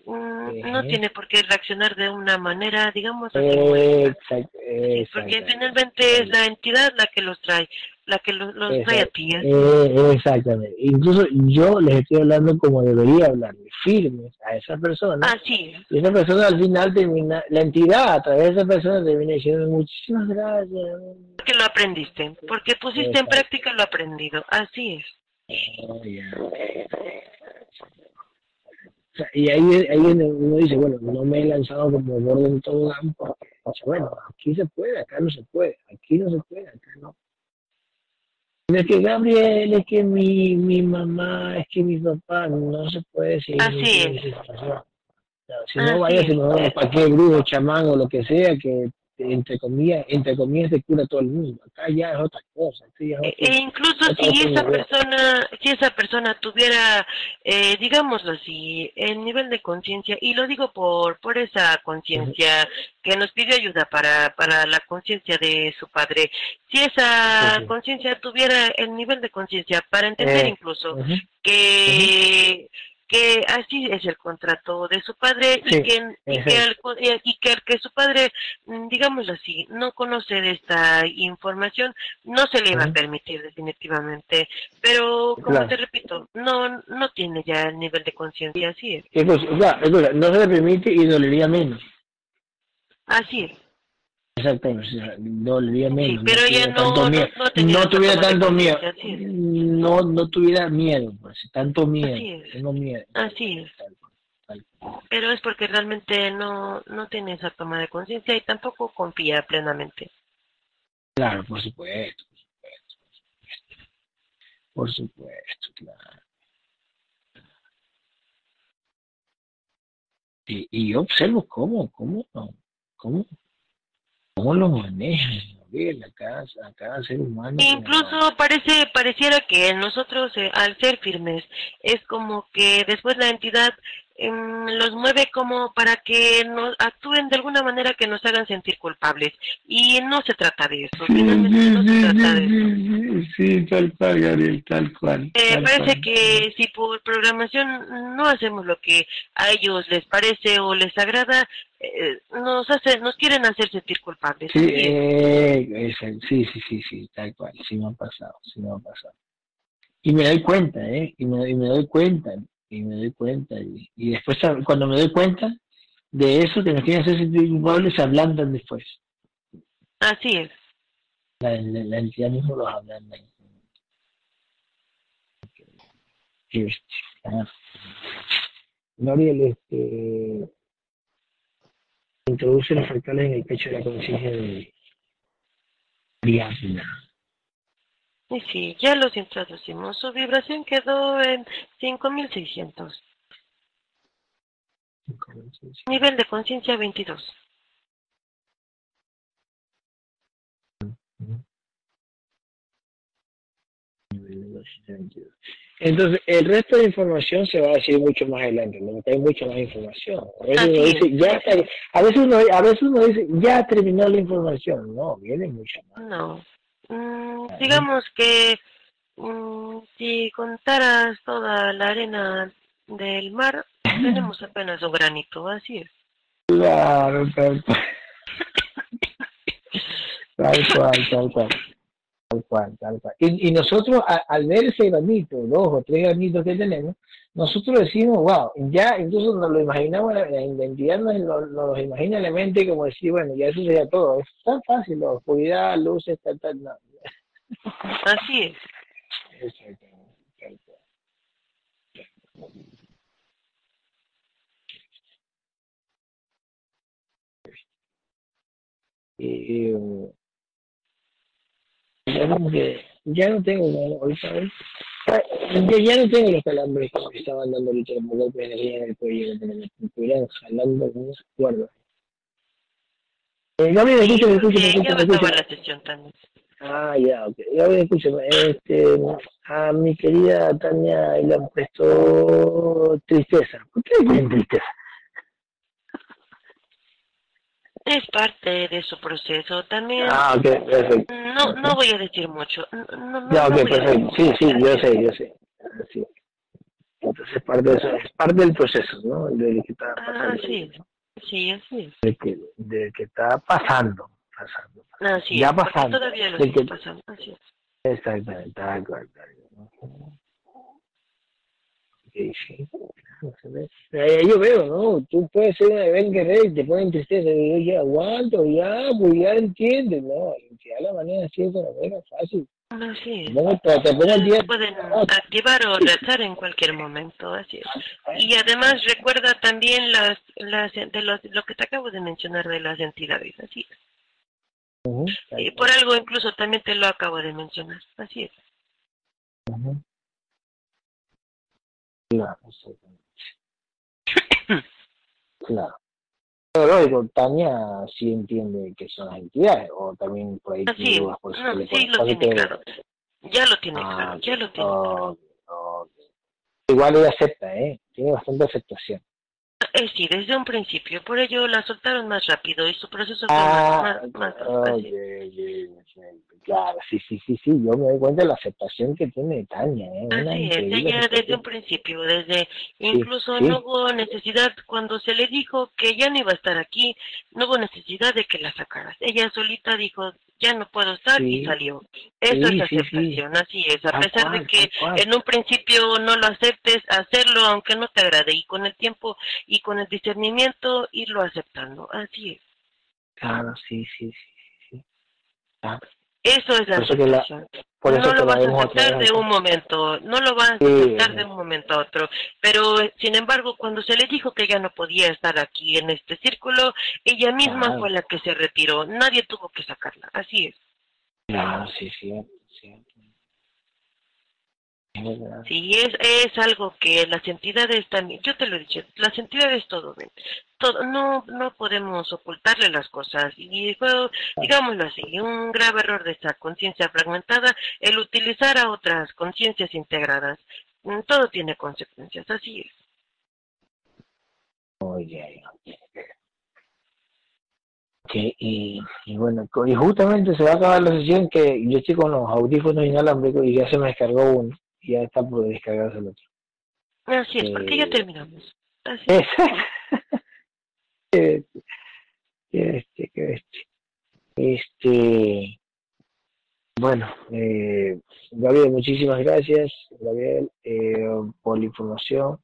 mm, no tiene por qué reaccionar de una manera, digamos así, eh, Sí, porque finalmente es la entidad la que los trae, la que los, los trae a ti. así. Eh, exactamente. Incluso yo les estoy hablando como debería hablarles, firmes a esa persona. Así es. Y esa persona al final termina, la entidad a través de esa persona termina diciendo muchísimas gracias. Porque lo aprendiste, porque pusiste en práctica lo aprendido, así es. Oh, ya. O sea, y ahí, ahí uno dice, bueno, no me he lanzado como gordo en todo campo. O sea, bueno, aquí se puede, acá no se puede, aquí no se puede, acá no. Es que Gabriel, es que mi, mi mamá, es que mi papá, no se puede decir. Así es. si no vayas, es. si no, para qué brujo, chamán o lo que sea, que entre comillas, entre comillas te cura todo el mundo. Acá ya es otra cosa. aquí ya es E, e incluso otra si esa persona, si esa persona tuviera, eh, digámoslo así, el nivel de conciencia, y lo digo por, por esa conciencia que nos pidió ayuda para, para la conciencia de su padre, si esa conciencia tuviera el nivel de conciencia para entender Eh, incluso que que así es el contrato de su padre y que y que, co- y que al que su padre mm, digámoslo así no conoce de esta información no se le va a permitir definitivamente pero como Claro. te repito no no tiene ya el nivel de conciencia así es sea, escucha, no se le permite y dolería menos. así es Exactamente, dolería menos. pero ella tuviera no- no- miedo. no esa tuviera tanto miedo. No, no tuviera miedo, pues, tanto miedo. Así es. Tengo miedo. Así es. Tal tal pero es porque realmente no no tiene esa toma de conciencia y tampoco confía plenamente Claro, por supuesto, por supuesto, por supuesto. Por supuesto, claro. Y, y yo observo cómo, cómo, cómo, cómo lo manejan Gabriel, a cada, a cada ser humano. Incluso parece pareciera que nosotros eh, al ser firmes es como que después la entidad los mueve como para que nos actúen de alguna manera que nos hagan sentir culpables y no se trata de eso, finalmente no se trata de eso. sí, tal cual, Gabriel, tal cual. Eh, tal parece cual. que si por programación no hacemos lo que a ellos les parece o les agrada, eh, nos hace, nos quieren hacer sentir culpables. Sí, eh, sí, sí, sí, sí, tal cual, sí me ha pasado, sí me ha pasado. Y me doy cuenta, ¿eh? Y me, y me doy cuenta, y me doy cuenta. Y, y después, sab- cuando me doy cuenta de eso, que nos quieren hacer sentir culpables, se ablandan después. Así es. La, la, la entidad mismo los ablanda. Ah. Gabriel, este, introduce los fractales en el pecho de la conciencia de. Y sí, ya los introducimos. Su vibración quedó en 5600. Nivel de conciencia 22. Entonces, el resto de información se va a decir mucho más adelante, ¿no? Hay mucha más información. A veces uno dice, ya está- a veces uno, a veces uno dice, ya terminó la información. No, viene mucha más. No. Mm, digamos que mm, si contaras toda la arena del mar, tenemos apenas un granito, así es. Claro, tal cual. Tal cual, tal cual. Tal cual, tal cual. Y, y nosotros, a- al ver ese granito, dos o tres granitos que tenemos, nosotros decimos, wow, ya, incluso nos lo imaginamos, la, identidad nos, lo- nos lo imagina en la mente como decir, bueno, ya eso sería todo. Es tan fácil, la oscuridad, luces, tal, tal, no. Así es. Eh, ya como que ya no tengo como ahorita ¿ves? ya, ya no tengo los calambres que me estaban dando ahorita los golpes de energía en el cuello que me estuvieran jalando con unas cuerdas eh, Gabriel, escúchame, escúchame, Sí, ya va a escúchame, acabar escúchame. la sesión también. Ah, ya, ok. Gabriel, escúchame, este, a mi querida Tania le han puesto tristeza. ¿Por qué le ponen tristeza? Es parte de su proceso. También Ah, ok, perfecto. no no voy a decir mucho. No, no, no Ya, ok, a perfecto. Sí, sí, yo sé, yo sé. Ah, Sí. Entonces, parte de eso, es parte del proceso, ¿no? Del que está Ah, pasando. sí. Sí, así. Del que, del que está pasando, pasando. Así Ya es, pasando. Todavía lo De está que- pasando. Así es. Exactamente, sí. Yo veo, ¿no? Tú puedes ser una bebé guerrera y te ponen tristeza. Y yo ya aguanto, ya, pues ya entiendes, ¿no? Ya la manera así es una manera fácil. Así es. Te. Pueden activar o retar en cualquier momento, así es. Y además recuerda también las, las de los, lo que te acabo de mencionar de las entidades, así es. Y por algo incluso también te lo acabo de mencionar, así es. Ujú. Claro, exactamente. Claro. Pero lógico, Tania sí entiende que son las entidades, o también por ahí dudas por No, le sí lo tiene que- claro. Ya lo tiene Ah, claro, ya lo tiene claro. ok. Igual ella acepta, ¿eh? Tiene bastante aceptación. Eh, sí, desde un principio, por ello la soltaron más rápido y su proceso fue Ah, más, más, más ok, fácil. claro, sí, sí, sí, sí, yo me doy cuenta de la aceptación que tiene Tania, ¿eh? Así es, ella desde un principio, desde incluso sí. no hubo necesidad, cuando se le dijo que ya no iba a estar aquí, no hubo necesidad de que la sacaras. Ella solita dijo, ya no puedo estar Sí. y salió. Eso es aceptación, así es. A pesar cual, de que en un principio no lo aceptes, hacerlo aunque no te agrade y con el tiempo y con el discernimiento irlo aceptando, así es. Claro, sí, sí, sí, sí, sí. Eso es la Por eso que la- aceptación. por eso no que lo vas a aceptar de un momento, no lo vas a Sí, aceptar de un momento a otro. Pero, sin embargo, cuando se le dijo que ya no podía estar aquí en este círculo, ella misma Claro. fue la que se retiró. Nadie tuvo que sacarla. Así es. Claro, sí, verdad. Sí, es, es algo que las entidades también, yo te lo he dicho, las entidades todo ven. Todo, no, no podemos ocultarle las cosas. Y fue, digámoslo así, un grave error de esta conciencia fragmentada el utilizar a otras conciencias integradas. Mm, Todo tiene consecuencias, así es. Oye, que y, y bueno, y justamente se va a acabar la sesión que yo estoy con los audífonos inalámbricos y ya se me descargó uno y ya está por descargarse el otro. Así es, porque ya Eh, terminamos. Así es. Este, este, este, este, bueno, eh, Gabriel, muchísimas gracias, Gabriel, eh, por la información.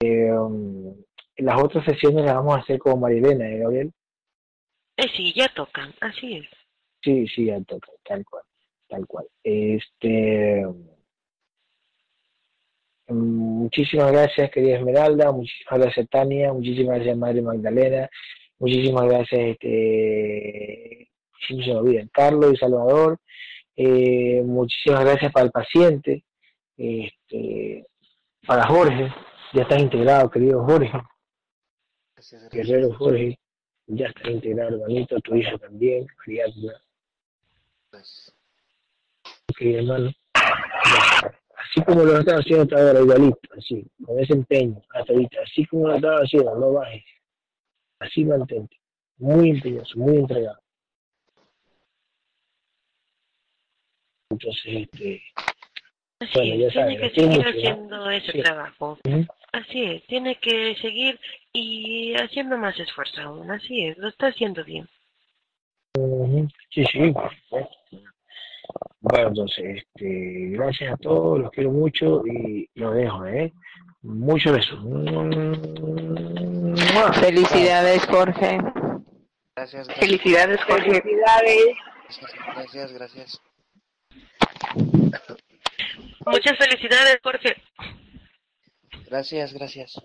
Eh, um, las otras sesiones las vamos a hacer con Marilena, ¿eh, Gabriel? Eh, sí, ya tocan, así es. Sí, sí, ya toca, tal cual, tal cual. Este, muchísimas gracias, querida Esmeralda, muchísimas gracias, Tania, muchísimas gracias, Madre Magdalena, muchísimas gracias, este, se me Carlos y Salvador, eh, muchísimas gracias para el paciente, este, para Jorge, ya estás integrado, querido Jorge, Gracias, guerrero Jorge, ya estás integrado, hermanito, tu hija también, Ariadna. Gracias. Ok, hermano. Así como lo estaba haciendo hasta ahora, igualito, así, con ese empeño, hasta ahorita, así como lo estaba haciendo, no bajes. Así mantente. Muy empeñoso, muy entregado. Entonces, este, Así Bueno, ya es, tiene saben, que seguir mucho, ¿no? haciendo ese Sí. trabajo. Así es, tiene que seguir y haciendo más esfuerzo aún. Así es, lo está haciendo bien. ujú, sí, sí, supuesto. Bueno, entonces, este, gracias a todos, los quiero mucho y los dejo, ¿eh? Muchos besos. Felicidades, Jorge. Gracias, gracias. Felicidades, Jorge. Gracias, gracias. Muchas felicidades, Jorge. Gracias, gracias.